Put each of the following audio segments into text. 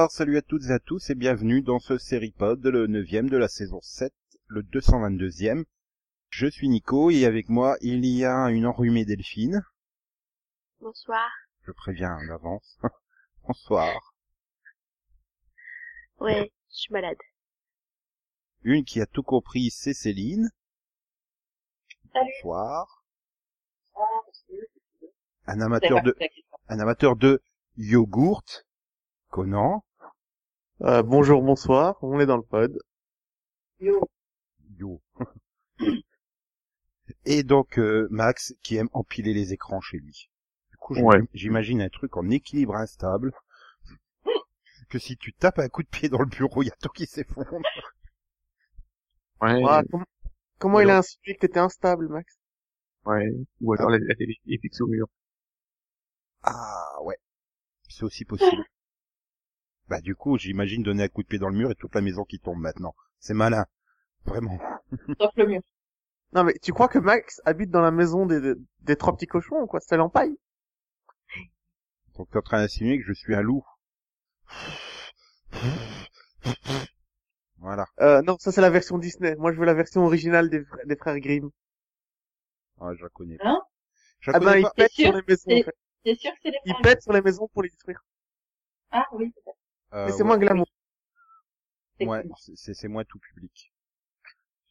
bonsoir, salut à toutes et à tous et bienvenue dans ce série-pod, le neuvième de la saison 7, le 222e. Je suis Nico et avec moi il y a une enrhumée Delphine. Bonsoir. Je préviens en avance. bonsoir. Ouais, je suis malade. Une qui a tout compris, c'est Céline. Salut. Bonsoir. Un amateur de, un amateur de yogourt. Conan. Euh, bonjour, bonsoir, on est dans le pod. Yo. Yo. Et donc euh, Max qui aime empiler les écrans chez lui. Du coup, Ouais. j'imagine un truc en équilibre instable. Que si tu tapes un coup de pied dans le bureau, il y a tout qui s'effondre. Ouais, Ah, com- comment il a insinué que t'étais instable, Max? Ouais. Ou alors la, la télé est fixe au mur. Ah ouais, c'est aussi possible. Bah du coup, j'imagine donner un coup de pied dans le mur et toute la maison qui tombe maintenant. C'est malin, vraiment. Sauf le mur. Non mais tu crois que Max habite dans la maison des, des, trois petits cochons ou quoi? C'est l'empaille Donc t'es en train d'insinuer que je suis un loup. Voilà. euh, Non, ça c'est la version Disney. Moi je veux la version originale des, frères Grimm. Ah, je la connais pas. Hein? Je la Ah ben ils pètent sur les maisons. En fait. Sûr que c'est les Ils pètent sur les maisons pour les détruire. Ah oui, peut-être. Euh, Mais c'est ouais. moins glamour. Ouais, c'est- moins tout public.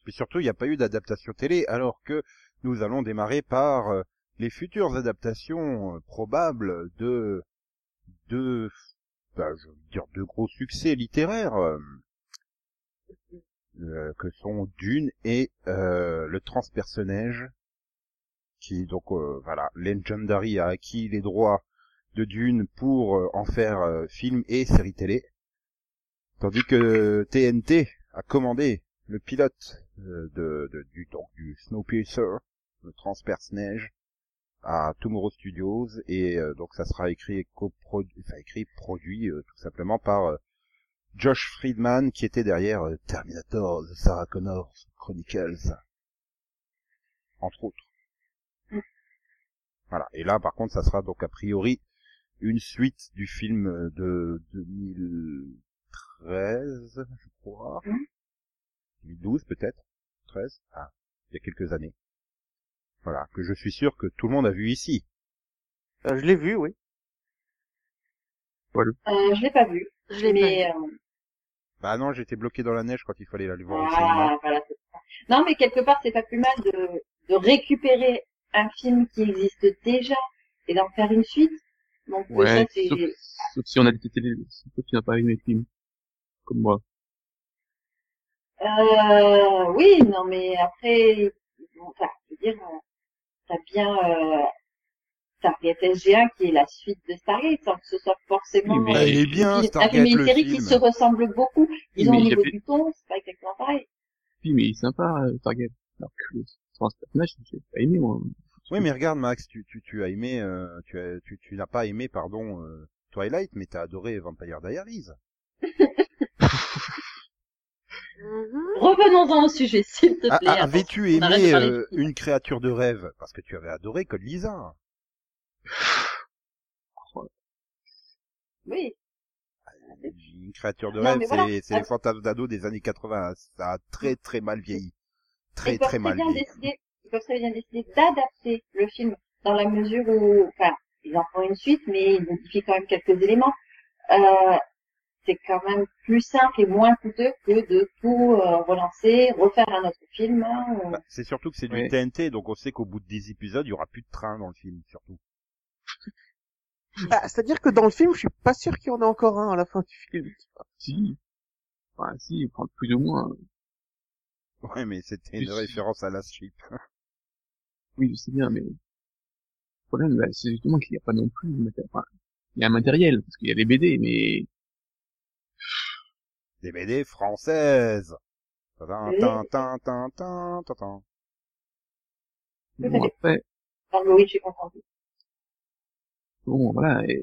Mais surtout, il n'y a pas eu d'adaptation télé, alors que nous allons démarrer par euh, les futures adaptations euh, probables de de bah, je veux dire de gros succès littéraires euh, que sont Dune et euh, le transpersonnage qui donc euh, voilà Legendary a acquis les droits de Dune pour euh, en faire euh, film et série télé Tandis que TNT a commandé le pilote euh, de, de- du, donc, du Snowpiercer, le transperce neige, à Tomorrow Studios et euh, donc ça sera écrit et coproduit, enfin écrit produit euh, tout simplement par euh, Josh Friedman qui était derrière euh, Terminator, The Sarah Connor Chronicles, entre autres. Mm. Voilà. Et là par contre ça sera donc a priori une suite du film euh, de 2013, je crois. Mhm. 2012 peut-être 13 Ah, il y a quelques années. Voilà, que je suis sûr que tout le monde a vu ici. Euh, je l'ai vu, oui. Euh, je l'ai pas vu. Je l'ai Mais, pas. euh, Bah non, j'étais bloqué dans la neige quand il fallait aller le voir ah, voilà. Non, mais quelque part, c'est pas plus mal de, de récupérer un film qui existe déjà et d'en faire une suite. Donc, euh, Ouais, ça, c'est, sauf, sauf si on a des télé, sauf si on n'a pas aimé le film. Comme moi. euh, oui, non, mais après, enfin, je veux dire, euh, t'as bien, euh, Stargate SG1 qui est la suite de Stargate, sans que ce soit forcément Oui, mais- il est bien, un Stargate, une série qui se ressemblent beaucoup. Oui, Disons, mais au niveau du ton, c'est pas exactement pareil. Le film il est sympa, euh, Target. Alors que sans ce personnage, j'ai pas aimé, moi. Oui, mais regarde Max, tu, tu, tu as aimé, euh, tu, as, tu, tu n'as pas aimé, pardon, euh, Twilight, mais t'as adoré Vampire Diaries. Mhm. Revenons-en au sujet, s'il te plaît. ah, Avais-tu aimé euh, une créature de rêve? Parce que tu avais adoré Code Lisa. Oui. Une créature de Non, rêve, c'est voilà. c'est les fantasmes d'ado des années 80. Ça a très très mal vieilli. Très ils peuvent très mal bien vieilli. Ils peuvent très bien décider d'adapter le film dans la mesure où, enfin, ils en font une suite, mais ils modifient quand même quelques éléments. Euh, c'est quand même plus simple et moins coûteux que de tout euh, relancer, refaire un autre film. hein. Bah, c'est surtout que c'est du. TNT, donc on sait qu'au bout de 10 épisodes, il y aura plus de train dans le film, surtout. Bah, C'est-à-dire que dans le film, je suis pas sûr qu'il y en ait encore un à la fin du film. Si. Enfin, si, enfin, plus ou moins. Ouais, mais c'était une Si. référence à Last Ship. Oui, je sais bien, mais le problème, bah, c'est justement qu'il n'y a pas non plus, de maté- enfin, il y a un matériel, parce qu'il y a les BD, mais Des BD françaises. Bon, après, Dans le oui, j'ai compris. bon, voilà, et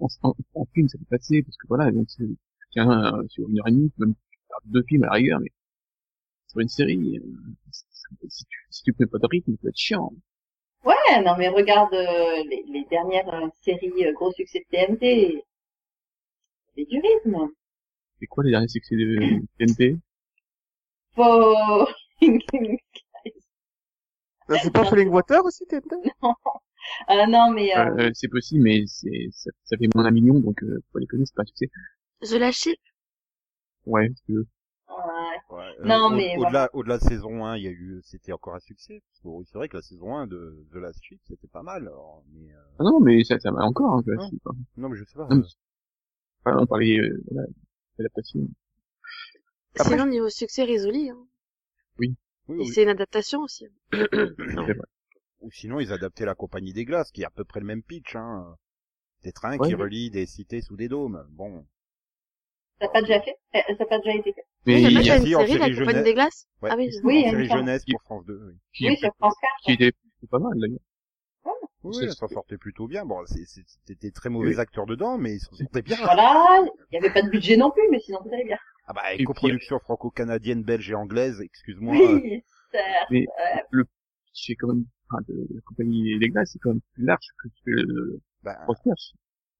en, en, en film, ça peut passer, parce que voilà, donc c'est, tiens, sur une heure et demie, même faire deux films à la rigueur, mais sur une série, euh, si tu, si tu mets pas de rythme, ça va être chiant. Ouais, non mais regarde euh, les, les dernières euh, séries euh, gros succès de TNT. C'est du rythme. C'est quoi les derniers succès de TNT Faut... Bah, C'est pas Falling Water aussi, TNT ah non mais euh, euh, C'est possible, mais c'est ça, ça fait moins d'un million, donc euh, faut les connaître, c'est pas un succès. Je la chip. Ouais, parce que ouais. Ouais, Non, au- mais au-delà, au-delà de saison 1, il y a eu, c'était encore un succès. Parce que, oui, c'est vrai que la saison 1 de The Last Ship, c'était pas mal. alors, mais, euh, ah non, mais ça, ça va encore. Hein, Non. pas- non, mais je sais pas. Non, mais- Enfin, on parlait euh, voilà, d'adaptation. Après, Sinon, niveau succès résolu. Hein. oui, Et oui. c'est une adaptation aussi. C'est vrai. Ou sinon, ils adaptaient la Compagnie des Glaces, qui est à peu près le même pitch, hein. Des trains Ouais. qui relient des cités sous des dômes. Bon. Ça n'a pas déjà fait? Euh, Ça n'a pas déjà été fait? Mais il y a une série, La Compagnie des Glaces Ouais. Ah oui, Oui, série jeunesse pour France 2, oui. qui, Oui, sur France 4. qui était pas mal d'ailleurs. Oui, C'est- elle s'en sortait plutôt bien. Bon, c'est- c'est- c'était très mauvais acteurs dedans, mais ils s'en sortaient bien. Voilà, il n'y avait pas de budget non plus, mais sinon vous allez bien. Ah bah, coproduction franco-canadienne, belge et anglaise, excuse-moi. Oui, certes. Mais le pitch est quand même, enfin, de, la compagnie des glaces, c'est quand même plus large que, que le Bah,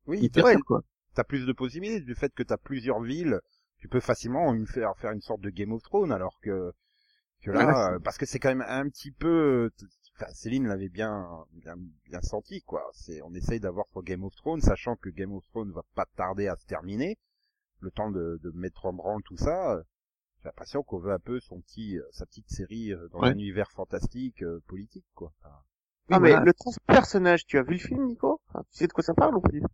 oui, ça, quoi. t'as plus de possibilités du fait que t'as plusieurs villes. Tu peux facilement une faire faire une sorte de Game of Thrones, alors que que là, euh, parce que c'est quand même un petit peu. Enfin, Céline l'avait bien bien bien senti quoi. C'est on essaye d'avoir sur Game of Thrones, sachant que Game of Thrones va pas tarder à se terminer. Le temps de, de mettre en branle tout ça. euh, J'ai l'impression qu'on veut un peu son petit euh, sa petite série dans Ouais. un univers fantastique euh, politique quoi. Enfin, Ah, mais voilà. le transpersonnage, tu as vu le film, Nico? Enfin, Tu sais de quoi ça parle ou pas du tout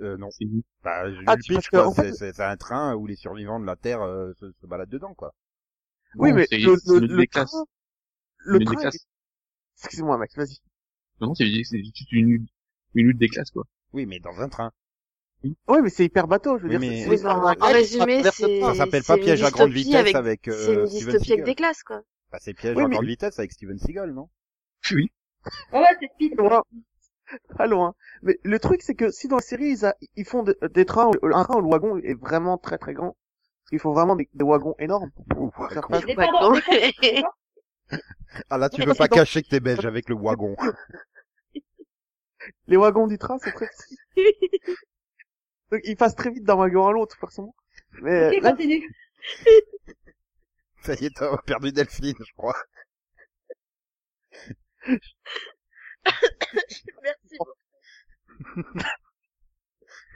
euh, non. C'est Bah, j'ai vu Ah, le pitch, quoi. en fait- C'est- C'est c'est un train où les survivants de la Terre euh, se, se baladent dedans, quoi. Oui, bon, mais c'est- le, c'est le, une le des train, classes. le train, excuse-moi, Max, vas-y. Non, c'est c'est juste une lutte, une lutte des classes, quoi. Oui, mais dans un train. Ouais, mais c'est hyper bateau, je veux Oui, dire. mais- c'est- Oui, c'est en résumé, le c'est-. Ça s'appelle c'est pas une piège à grande vitesse avec- avec, C'est euh, une dystopie avec des classes, quoi. Bah, c'est piège Oui, à grande vitesse avec Steven Seagal, non? Oui. Ouais, ouais, c'est speed. Pas loin. Mais le truc, c'est que si dans la série, ils, a- ils font des, des trains, un train où le wagon est vraiment très très grand, parce qu'il faut vraiment des, des wagons énormes. Ouh, wagon. Ah là, tu veux pas cacher que t'es belge avec le wagon. Les wagons du train sont très petits. Donc ils passent très vite d'un wagon à l'autre, forcément. Mais Ok, là, continue. Ça y est, t'as perdu Delphine, je crois. Merci.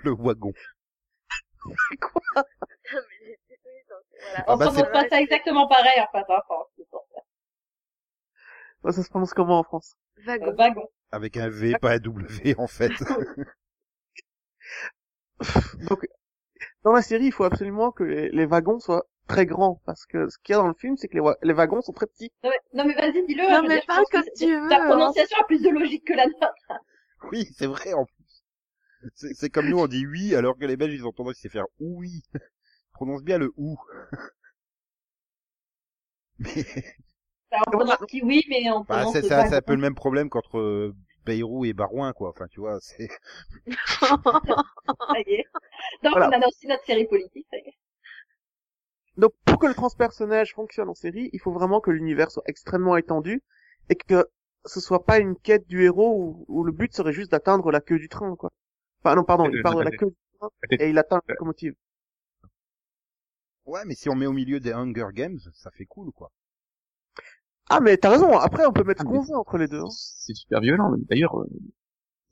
Le wagon. Voilà. Ah On bah, prononce c'est- pas ça exactement pareil, en fait, en France. c'est pour ça. ça se prononce comment en France? Euh, Wagon. wagon. Avec un V, pas un W, en fait. Donc dans la série, il faut absolument que les, les wagons soient très grands, parce que ce qu'il y a dans le film, c'est que les, wa- les wagons sont très petits. Non mais, non, mais vas-y, dis-le. Non, mais parle pense que comme tu veux, Ta hein. prononciation a plus de logique que la nôtre. oui, c'est vrai, en plus. C'est c'est comme nous, on dit oui, alors que les Belges, ils ont tendance à faire oui. Ils prononcent bien le ou. Mais, Enfin, on prononce kiwi, mais on bah, prononce c'est c'est un, c'est un peu le même problème qu'entre euh, Bayrou et Barouin, quoi. Enfin, tu vois, c'est... Ça y est. Donc, Voilà. on a aussi notre série politique, ça y est. Donc pour que le transpersonnage fonctionne en série, il faut vraiment que l'univers soit extrêmement étendu et que ce soit pas une quête du héros où, où le but serait juste d'atteindre la queue du train, quoi. Enfin non, pardon, il part de la queue du train et il atteint la locomotive. Ouais, mais si on met au milieu des Hunger Games, ça fait cool, quoi. Ah mais t'as raison, après on peut mettre Ah, ce qu'on veut entre les deux. hein. C'est super violent. D'ailleurs, euh,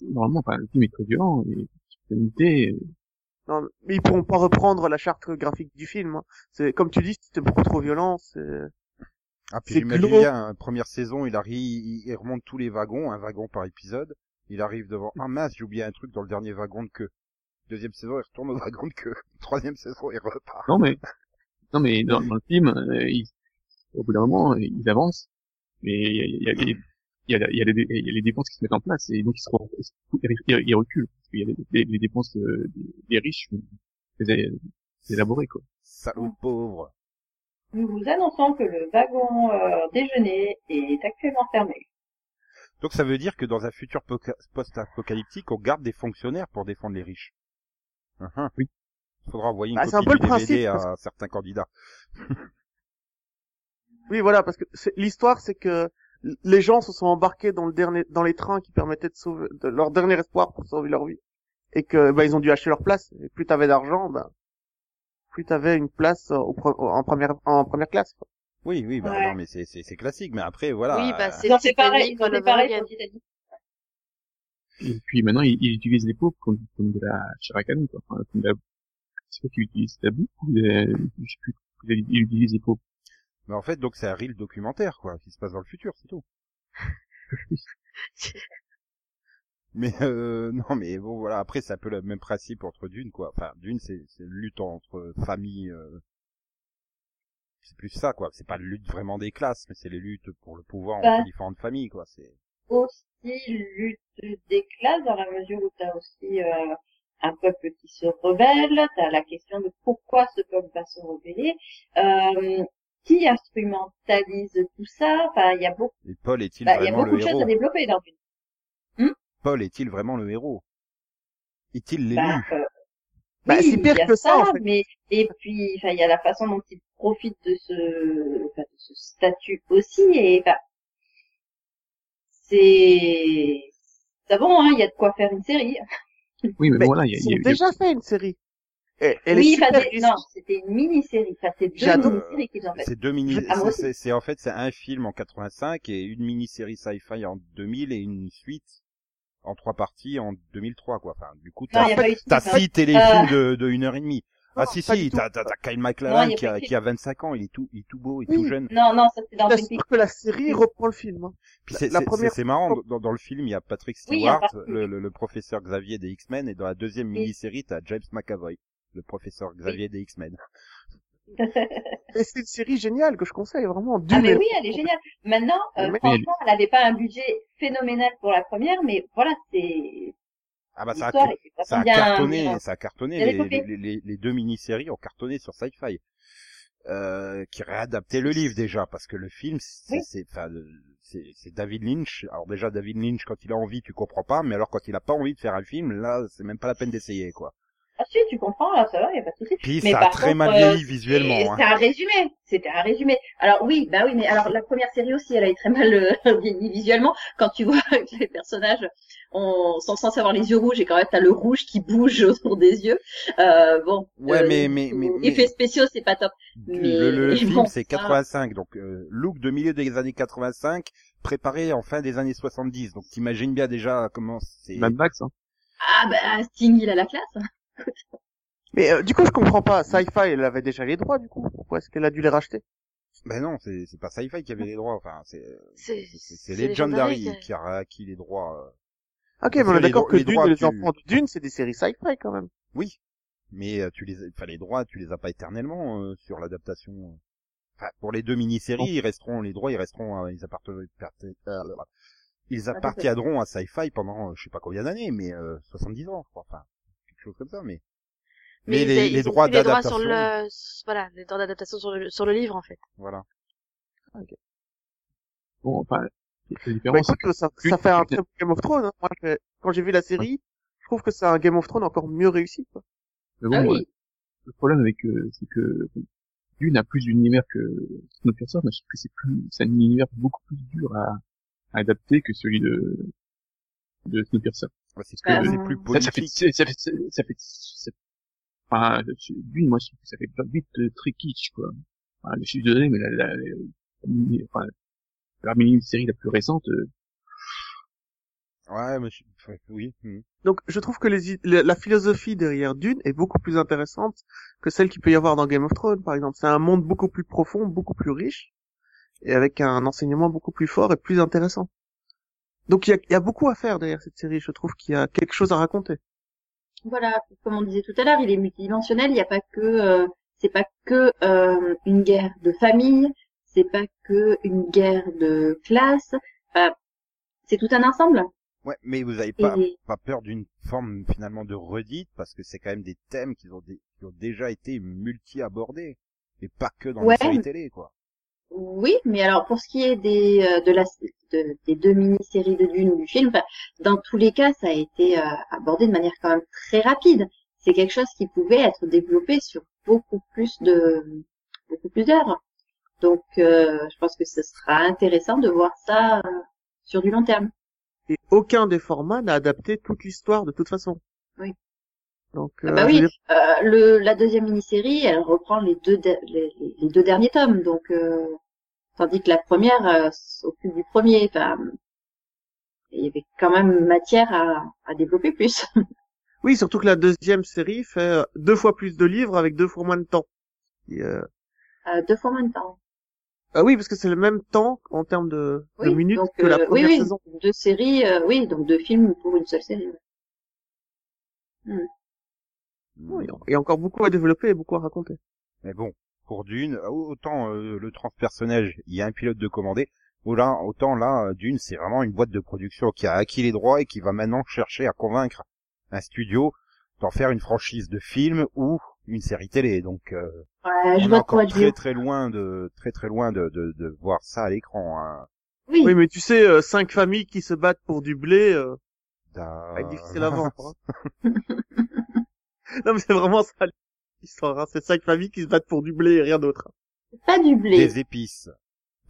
normalement, enfin, le film est très violent et l'unité, Non, mais ils pourront pas reprendre la charte graphique du film. hein. C'est comme tu dis, c'était beaucoup trop violent. C'est Ah, puis C'est j'imagine bien, hein, première saison, il arrive, il, il remonte tous les wagons, un wagon par épisode. Il arrive devant, ah mince, j'ai oublié un truc dans le dernier wagon de queue. Deuxième saison, il retourne au wagon de queue. Troisième saison, il repart. Non mais non mais dans, dans le film, euh, au bout d'un moment, ils avancent, mais il y a, y, a, il y, a, il y, a les, il y a les dépenses qui se mettent en place et donc ils, se, ils, ils reculent parce qu'il y a les, les, les dépenses euh, des, des riches très élaborées quoi. Salaud de pauvre. Nous vous annonçons que le wagon euh, déjeuner est actuellement fermé. Donc ça veut dire que dans un futur poca- post-apocalyptique, on garde des fonctionnaires pour défendre les riches. Uhum. Oui. Il faudra envoyer une Bah, c'est un copie peu du le DVD principe, à certains candidats. Oui, voilà, parce que c'est- l'histoire, c'est que les gens se sont embarqués dans le dernier, dans les trains qui permettaient de sauver, de leur dernier espoir pour sauver leur vie, et que bah, ils ont dû acheter leur place. Et plus t'avais d'argent, ben plus t'avais une place euh, au pre- en première en première classe. quoi. Oui, oui, bah Ouais. non, mais c'est c'est c'est classique. Mais après, voilà. Oui, bah, c'est pareil, All pareil. Titanic. Et puis maintenant, ils, ils utilisent les pauvres comme, comme de la canon, quoi. Enfin, comme de la... C'est quoi qu'ils utilisent la boue ou des... je sais plus. Ils ils utilisent les pauvres. Mais en fait, donc c'est un real documentaire, quoi, qui se passe dans le futur, c'est tout. Mais euh, non, mais bon, voilà. Après, c'est un peu le même principe entre Dune, quoi. Enfin, Dune, c'est c'est une lutte entre familles. euh, C'est plus ça, quoi. C'est pas une lutte vraiment des classes, mais c'est les luttes pour le pouvoir Bah. entre différentes familles, quoi. C'est Aussi lutte des classes dans la mesure où t'as aussi euh, un peuple qui se rebelle, t'as la question de pourquoi ce peuple va se rebeller, euh, qui instrumentalise tout ça, enfin il y a beaucoup, et Paul est-il bah, il y a vraiment beaucoup le de choses héros? à développer dans une. Paul est-il vraiment le héros? Est-il l'élu? Bah, euh, Bah, oui, c'est pire il y a que ça, en fait. Mais et puis, enfin, il y a la façon dont il profite de ce, enfin, de ce statut aussi, et enfin, c'est, c'est bon, hein, il y a de quoi faire une série. Oui, mais Mais voilà, il y a, ils il y a- ont déjà fait une série. Elle oui, est super non, c'était une mini-série, enfin, c'est deux J'adore. mini-séries qu'ils ont fait. C'est deux mini, Ah, c'est- c'est c'est- en fait c'est un film en 85 et une mini-série sci-fi en 2000 et une suite en trois parties en 2003 quoi. Enfin du coup il t'as t'as six téléfilms de, de une heure et demie. Ah si si, t'as t'as t'as Kyle Non, MacLachlan il qui a qui a 25 ans, il est tout il est tout beau et Oui. tout jeune. Non, non, ça c'est dans t'assure Peaks. que la série reprend le film. hein. Puis la- c'est la c'est- première c'est- c'est marrant dans, dans le film il y a Patrick Oui, il y a Stewart, le, le, le professeur Xavier des X-Men et dans la deuxième Oui. mini-série t'as James McAvoy, le professeur Xavier des X-Men. Et c'est une série géniale que je conseille vraiment. Ah mais oui, elle est géniale. Maintenant, euh, Mais- franchement, elle avait pas un budget phénoménal pour la première, mais voilà, c'est Ah bah ça a, ça cartonné, ça a cartonné. Les, développé. les, les, les deux mini-séries ont cartonné sur Sci-Fi, euh, qui réadaptait le livre déjà, parce que le film, c'est, Oui. c'est, enfin, le- c'est, c'est David Lynch. Alors déjà, David Lynch, quand il a envie, tu comprends pas, mais alors quand il a pas envie de faire un film, là, c'est même pas la peine d'essayer, quoi. Ah si, tu comprends, là, ça va, y a pas de souci. Puis Mais ça a très contre, mal euh, vieilli Et visuellement. hein. C'était un résumé. C'était un résumé. Alors oui, bah oui, mais alors la première série aussi, elle a été très mal euh, vieilli visuellement. Quand tu vois que les personnages ont, sont censés avoir les yeux rouges et quand même t'as le rouge qui bouge autour des yeux. Euh, bon. Ouais, euh, mais, mais, mais, mais- Effets spéciaux, c'est pas top. le, mais- le, le mais film, bon, c'est ça- 85, donc euh, look de milieu des années 85, préparé en fin des années 70. Donc t'imagines bien déjà comment c'est. Mad Max, hein. Ah bah Sting, il a la classe. Mais euh, du coup, je comprends pas. Sci-Fi, elle avait déjà les droits, du coup. Pourquoi est-ce qu'elle a dû les racheter? Ben non, c'est c'est pas Sci-Fi qui avait les droits. Enfin, c'est C'est c'est c'est Legendary qui a acquis les droits. euh. Ok, mais on est d'accord que les Dune les tu- enfants de Dune, c'est des séries sci-fi quand même. Oui, mais euh, tu les, enfin les droits, tu les as pas éternellement euh, sur l'adaptation. Enfin, pour les deux mini-séries, ils resteront les droits, ils resteront, euh, ils appartiennent, ils appartiendront à Sci-Fi pendant euh, je sais pas combien d'années, mais euh, 70 ans, je crois. Enfin, quelque chose comme ça. Mais mais, ils- les, les droits pris les droits d'adaptation, sur le, voilà, les droits d'adaptation sur le, sur le livre, en fait. voilà. Bon, enfin, la Bah, différence, écoute, ça, ça fait un très bon Game of Thrones. Hein. Moi, je- quand j'ai vu la série, je trouve que c'est un Game of Thrones encore mieux réussi. Quoi. mais bon, Ah euh, oui. le problème avec, euh, c'est que Dune a plus d'univers que Snowpiercer, mais je trouve que c'est plus, c'est un univers beaucoup plus dur à, à adapter que celui de, de Snowpiercer. C'est Ah, plus, c'est non. plus Ça, ça fait, politique. ça fait, ça fait, ça fait, ça fait- enfin, Dune, moi, trouve que ça fait vite euh, très kitsch, quoi. Enfin, je suis désolé, mais la, la, la, la- enfin, la mini-série la plus récente, euh, Ouais, mais je- enfin, oui. hmm. Donc, je trouve que les, i- la, la philosophie derrière Dune est beaucoup plus intéressante que celle qu'il peut y avoir dans Game of Thrones, par exemple. C'est un monde beaucoup plus profond, beaucoup plus riche, et avec un enseignement beaucoup plus fort et plus intéressant. Donc, il y a, il y a beaucoup à faire derrière cette série. Je trouve qu'il y a quelque chose à raconter. Voilà, comme on disait tout à l'heure, il est multidimensionnel. Il n'y a pas que, euh, c'est pas que euh, une guerre de famille, c'est pas que une guerre de classe. Enfin, c'est tout un ensemble. Ouais, mais vous avez pas, Et pas peur d'une forme finalement de redite parce que c'est quand même des thèmes qui ont, dé- qui ont déjà été multi-abordés et pas que dans Ouais. les séries télé, quoi. Oui, mais alors pour ce qui est des euh, de la de- des deux mini-séries de Dune ou du film, dans tous les cas, ça a été euh, abordé de manière quand même très rapide. C'est quelque chose qui pouvait être développé sur beaucoup plus de beaucoup plus d'heures. Donc, euh, je pense que ce sera intéressant de voir ça euh, sur du long terme. Et aucun des formats n'a adapté toute l'histoire de toute façon. Oui. Donc, Ah euh, bah oui, dire, euh, le, la deuxième mini-série, elle reprend les deux, de- les, deux derniers tomes, donc euh, tandis que la première euh, s'occupe du premier. Enfin, il y avait quand même matière à, à développer plus. Oui, surtout que la deuxième série fait euh, deux fois plus de livres avec deux fois moins de temps. Et, deux fois moins de temps. Ah oui, parce que c'est le même temps en termes de, minutes donc, que la première oui, oui, saison. deux séries, euh, oui, donc deux films pour une seule série. Oui, il y a encore beaucoup à développer et beaucoup à raconter. Mais bon, pour Dune, autant euh, le transpersonnage, il y a un pilote de commandé, ou là, autant là, euh, Dune, c'est vraiment une boîte de production qui a acquis les droits et qui va maintenant chercher à convaincre un studio d'en faire une franchise de film ou une série télé. Donc, euh, Ouais, je on est encore très très loin de très très loin de, de, de voir ça à l'écran. Hein. Oui, Oui, mais tu sais, euh, cinq familles qui se battent pour du blé, euh, Da- ça va hein. non, mais c'est vraiment ça l'histoire. Hein. C'est cinq familles qui se battent pour du blé et rien d'autre. c'est pas du blé. Des épices.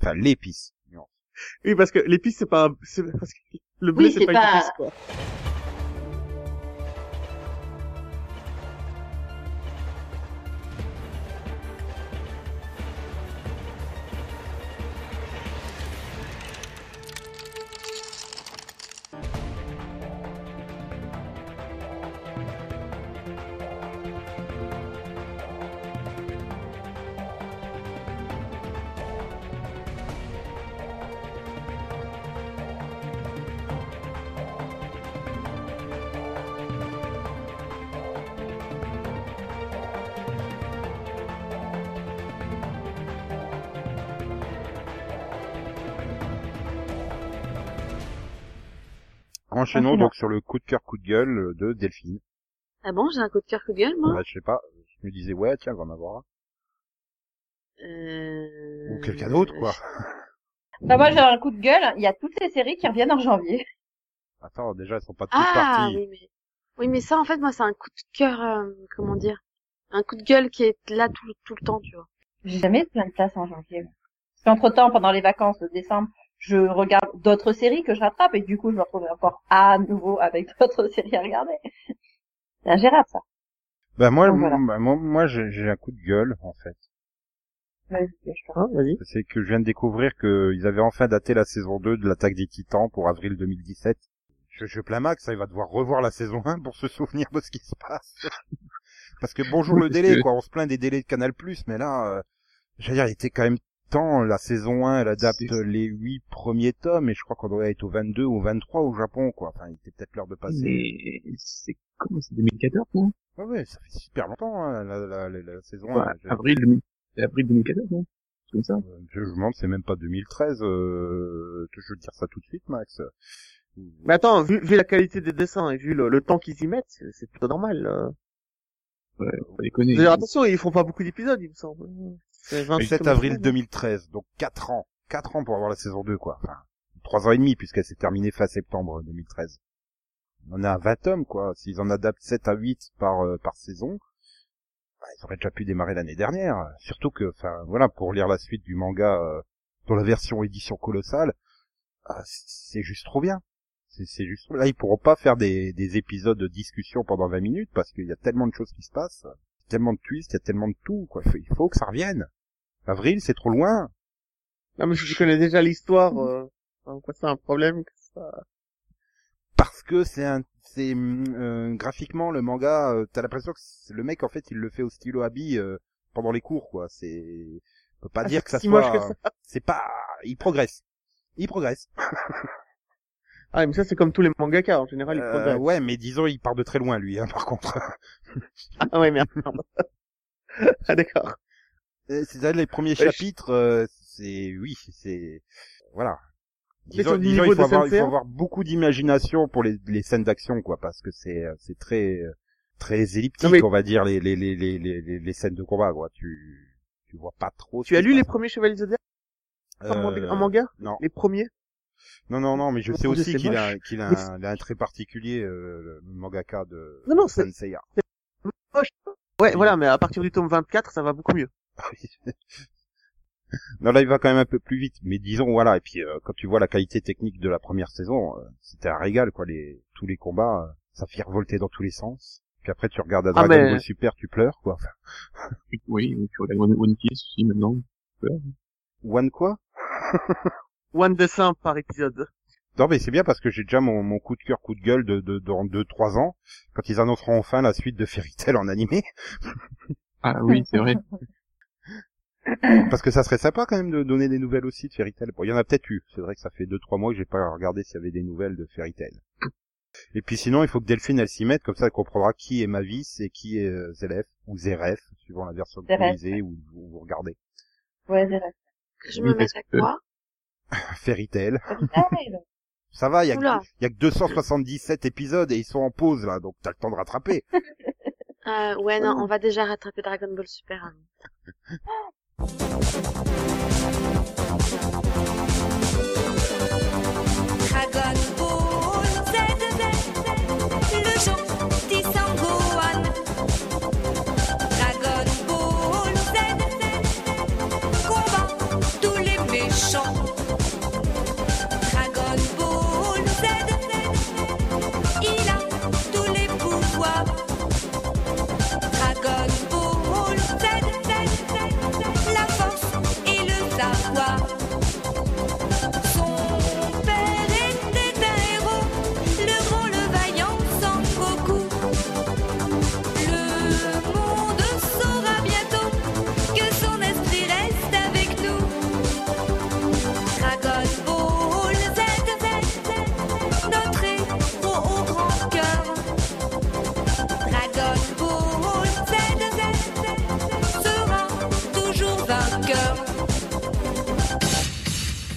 Enfin, l'épice. nuance. Oui, parce que l'épice, c'est pas... un- c'est- Parce que le blé, Oui, c'est pas, pas- une épice, quoi. Enchaînons donc sur le coup de cœur, coup de gueule de Delphine. Ah bon, j'ai un coup de cœur, coup de gueule, moi Bah, je sais pas, je me disais, ouais, tiens, elle va en avoir un. euh... Ou quelqu'un d'autre, quoi. Bah, moi, j'ai un coup de gueule. Il y a toutes ces séries qui reviennent en janvier. Attends, déjà, elles sont pas toutes Ah, parties. oui, mais... Oui, mais ça, en fait, moi, c'est un coup de cœur, euh, comment dire Un coup de gueule qui est là tout, tout le temps, tu vois. J'ai jamais plein de place en janvier. Parce qu'entre temps, pendant les vacances de décembre, je regarde d'autres séries que je rattrape et du coup, je me retrouve encore à nouveau avec d'autres séries à regarder. C'est ingérable, ça. Bah, moi, Donc, voilà. bah, moi, moi, j'ai j'ai un coup de gueule, en fait. Vas-y, je te- Hein, vas-y. C'est que je viens de découvrir qu'ils avaient enfin daté la saison 2 de l'attaque des titans pour avril 2017. Je, je plains Max, hein, il va devoir revoir la saison 1 pour se souvenir de ce qui se passe. Parce que bonjour Oui, le délai, que- quoi, on se plaint des délais de Canal+, mais là, euh, j'allais dire, il était quand même temps, la saison 1, elle adapte les 8 premiers tomes, et je crois qu'on doit être au 22 ou au 23 au Japon, quoi. Enfin, il était peut-être l'heure de passer. Mais c'est comment c'est 2014 non? Ouais, ouais, ça fait super longtemps, hein, la, la, la, la saison 1. Ouais, Je- avril 2000 c'est avril 2014 non? C'est comme ça. Je me demande, c'est même pas 2013. Euh... Je veux dire ça tout de suite, Max. Mais attends, vu, vu la qualité des dessins et vu le, le temps qu'ils y mettent, c'est plutôt normal. euh. Ouais, on va déconner. D'ailleurs, attention, ils font pas beaucoup d'épisodes, il me semble. C'est 27 7 avril 2013, donc 4 ans. 4 ans pour avoir la saison 2, quoi. Enfin, 3 ans et demi, puisqu'elle s'est terminée fin septembre 2013. On est à 20 tomes, quoi. S'ils en adaptent 7 à 8 par, euh, par saison, bah, ils auraient déjà pu démarrer l'année dernière. Surtout que, enfin, voilà, pour lire la suite du manga euh, dans la version édition colossale, ah, c'est juste trop bien. C'est c'est juste là ils pourront pas faire des, des épisodes de discussion pendant 20 minutes parce qu'il y a tellement de choses qui se passent, tellement de twists, il y a tellement de tout quoi. Il faut- Il que ça revienne. Avril, c'est trop loin. Non, mais je connais déjà l'histoire, euh, donc c'est un problème que ça... parce que c'est un c'est euh, graphiquement le manga euh, t'as l'impression que c'est- le mec en fait il le fait au stylo à billes euh, pendant les cours quoi c'est on peut pas Ah, dire que ça si soit c'est pas il progresse il progresse Ah, mais ça, c'est comme tous les mangaka, en général, ils Euh, ouais mais disons il part de très loin lui hein, par contre. Ah ouais, merde. ah, d'accord. Euh, c'est ça les premiers Ouais, chapitres euh, c'est oui c'est voilà. Disons, il faut de avoir il Sensei, faut avoir beaucoup d'imagination pour les, les scènes d'action quoi parce que c'est c'est très très elliptique Non, mais- on va dire les les les les les, les- scènes de combat quoi. Tu tu vois pas trop Tu as lu les premiers Chevaliers Zodiac? Euh, en manga? non. Les premiers? Non non non mais je sais aussi qu'il a qu'il a, un, il a un trait particulier euh, le mangaka de Non, non, c'est- Senseiya Ouais, Oui. voilà, mais à partir du tome 24, ça va beaucoup mieux. Non, là, il va quand même un peu plus vite. Mais disons, voilà. Et puis, euh, quand tu vois la qualité technique de la première saison, euh, c'était un régal, quoi. Les, tous les combats, euh, ça fait revolter dans tous les sens. Puis après, tu regardes à Ah, Dragon mais- Ball Super, tu pleures, quoi. Enfin, Oui, ou tu regardes One, One Piece aussi maintenant. One quoi? One dessin par épisode. Non, mais c'est bien parce que j'ai déjà mon, mon coup de cœur, coup de gueule de, de, dans 2-3 ans, quand ils annonceront enfin la suite de Fairy Tail en animé. Ah oui, c'est vrai. Parce que ça serait sympa quand même de donner des nouvelles aussi de Fairy Tail. Bon, il y en a peut-être eu. C'est vrai que ça fait 2-3 mois que j'ai pas regardé s'il y avait des nouvelles de Fairy Tail. Et puis sinon, il faut que Delphine elle s'y mette, comme ça elle comprendra qui est Mavis et qui est euh, Zelef, ou Zeref, suivant la version que vous lisez ou ou vous regardez. Ouais. Que je Oui, me mette parce à quoi Fairy Tail. Ah. Ça va, il y, a que- il y a que 277 épisodes et ils sont en pause là, donc t'as le temps de rattraper. euh, Ouais, non, on va déjà rattraper Dragon Ball Super. avant.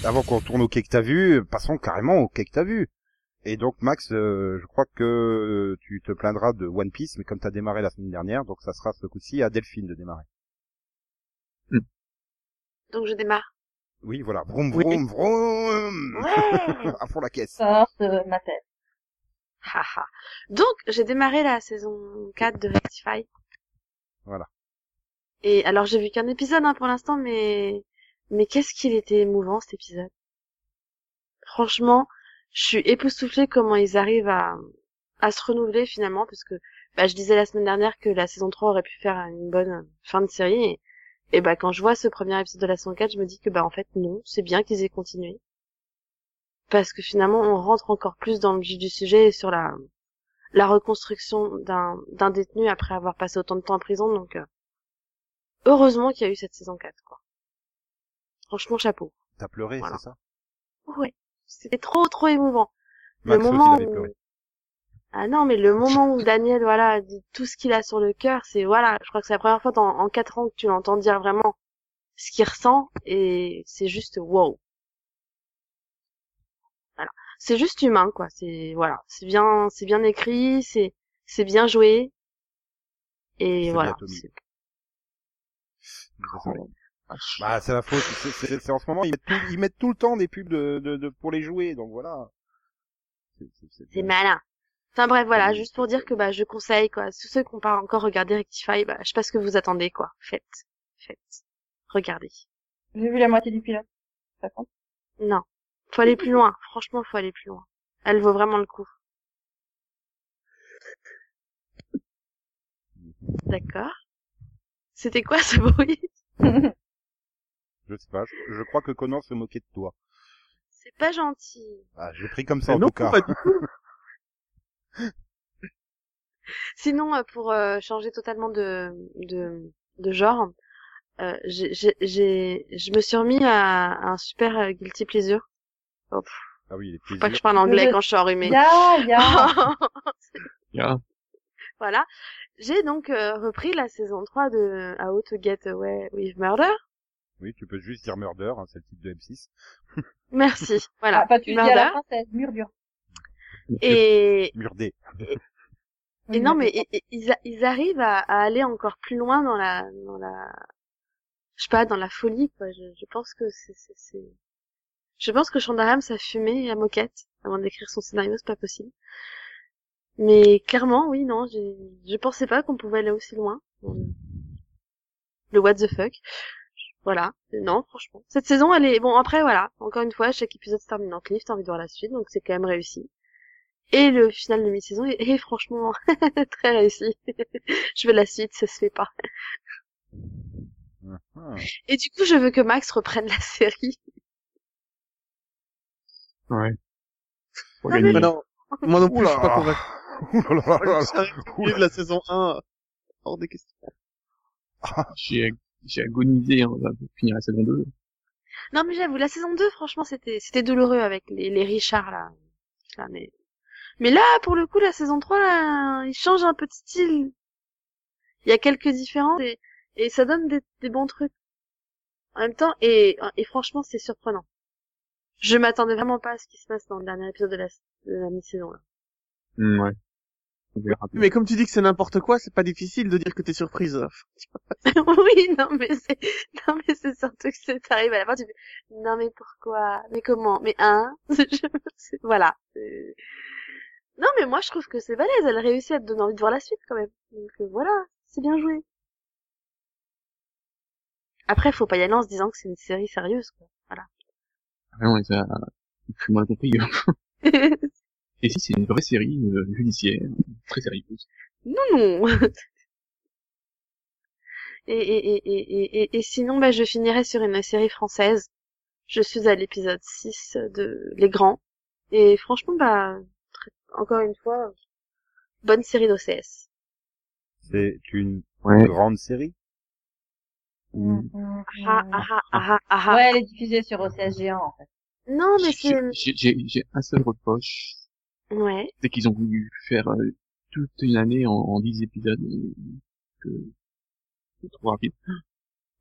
Avant qu'on tourne au quai que t'as vu, passons carrément au quai que t'as vu. Et donc Max, euh, je crois que tu te plaindras de One Piece, mais comme t'as démarré la semaine dernière, donc ça sera ce coup-ci à Delphine de démarrer. Donc je démarre. Oui, voilà. Vroom, Oui. vroom, vroom. Ouais. à fond la caisse. Sorte de ma tête. Haha. Donc j'ai démarré la saison 4 de Rectify. Voilà. Et alors j'ai vu qu'un épisode hein, pour l'instant, mais mais qu'est-ce qu'il était émouvant cet épisode. Franchement, je suis époustouflée comment ils arrivent à à se renouveler finalement, parce que bah, je disais la semaine dernière que la saison 3 aurait pu faire une bonne fin de série. Et, et bah quand je vois ce premier épisode de la saison 4, je me dis que bah en fait non, c'est bien qu'ils aient continué. Parce que finalement on rentre encore plus dans le vif du sujet et sur la la reconstruction d'un d'un détenu après avoir passé autant de temps en prison, donc euh, heureusement qu'il y a eu cette saison 4, quoi. Franchement, chapeau. T'as pleuré, Voilà. c'est ça? Ouais. C'était trop, trop émouvant. Max le moment où... pleuré. Ah non, mais le moment où Daniel, voilà, dit tout ce qu'il a sur le cœur, c'est, voilà, je crois que c'est la première fois dans, en quatre ans que tu l'entends dire vraiment ce qu'il ressent, et c'est juste wow. Voilà. C'est juste humain, quoi. C'est, voilà. C'est bien, c'est bien écrit, c'est, c'est bien joué. Et voilà. Désolé. Bah, c'est la faute. c'est- C'est c'est en ce moment, ils mettent, tout, ils mettent tout le temps des pubs de, de, de- pour les jouer, donc voilà. C'est- c'est- c'est C'est bien. malin. Enfin bref, voilà, Oui. juste pour dire que bah je conseille quoi, tous ceux qui n'ont pas encore regardé Rectify, bah je sais pas ce que vous attendez quoi. Faites, faites, regardez. J'ai vu la moitié du pilote. Ça compte? Non, faut aller plus loin. Franchement, faut aller plus loin. Elle vaut vraiment le coup. D'accord. C'était quoi ce bruit? Je sais pas, je, je crois que Conan se moquait de toi. C'est pas gentil. Ah, j'ai pris comme ça en non, tout cas. pas du tout. Sinon, euh, pour euh, changer totalement de de, de genre, euh, j'ai j'ai- j'ai- je me suis remis à, à un super euh, guilty pleasure. Oh, Ah oui, les faut pas que plaisirs. je parle anglais quand je suis enrhumée. Ya, ya. Il y a, voilà. J'ai donc euh, repris la saison 3 de How to Get Away with Murder. Oui, tu peux juste dire Murder, hein, c'est le type de M6. Merci. Voilà. Ah, pas tu dis à Murder. la française, mur dur. Et, Murdé. et non, mais ils, a- ils arrivent à, à aller encore plus loin dans la, dans la, je sais pas, dans la folie, quoi. Je, je pense que c'est, c'est, c'est- je pense que Shonda Rhimes a fumé à moquette avant d'écrire son scénario, c'est pas possible. Mais clairement, oui, non, j'ai, je pensais pas qu'on pouvait aller aussi loin. Le what the fuck. Voilà. Non, franchement. Cette saison, elle est, bon, après, voilà. Encore une fois, chaque épisode se termine en cliff, t'as envie de voir la suite, donc c'est quand même réussi. Et le final de mi-saison est, est franchement très réussi. je veux la suite, ça se fait pas. Ah. Et du coup, je veux que Max reprenne la série. Ouais. Pour Non, gagner. Mais non, moi non plus, je suis pas Oula. convaincu. De la saison 1, hors des questions. J'ai, j'ai agonisé hein, pour finir la saison 2. Non, mais j'avoue, la saison 2, franchement, c'était, c'était douloureux avec les, les Richards, là. Là, mais, mais là, pour le coup, la saison 3, là, il change un peu de style. Il y a quelques différences et, et ça donne des, des bons trucs. En même temps, et, et franchement, c'est surprenant. Je m'attendais vraiment pas à ce qui se passe dans le dernier épisode de la, de la mi-saison, là. Hmm, ouais. Mais comme tu dis que c'est n'importe quoi, c'est pas difficile de dire que t'es surprise. oui, non, mais c'est, non, mais c'est surtout que c'est arrive à la fin, tu fais, non, mais pourquoi? Mais comment? Mais hein? Voilà. C'est- Non, mais moi, je trouve que c'est balèze. Elle réussit à te donner envie de voir la suite, quand même. Donc, euh, voilà. C'est bien joué. Après, faut pas y aller en se disant que c'est une série sérieuse, quoi. Ah non, mais ça, j'ai mal compris. Et si, c'est une vraie série euh, judiciaire, très sérieuse. non, non. et, et, et, et, et, et, et sinon, bah, je finirai sur une série française. Je suis à l'épisode 6 de Les Grands. Et franchement, bah, très- encore une fois, bonne série d'OCS. C'est une Ouais. grande série? Mm, Ah, ah, ah, ah, ah, ah. Ouais, elle est diffusée sur OCS géant, en fait. Non, mais c'est... J'ai, j'ai, j'ai un seul reproche, Ouais. c'est qu'ils ont voulu faire euh, toute une année en, en 10 épisodes, que c'est trop rapide.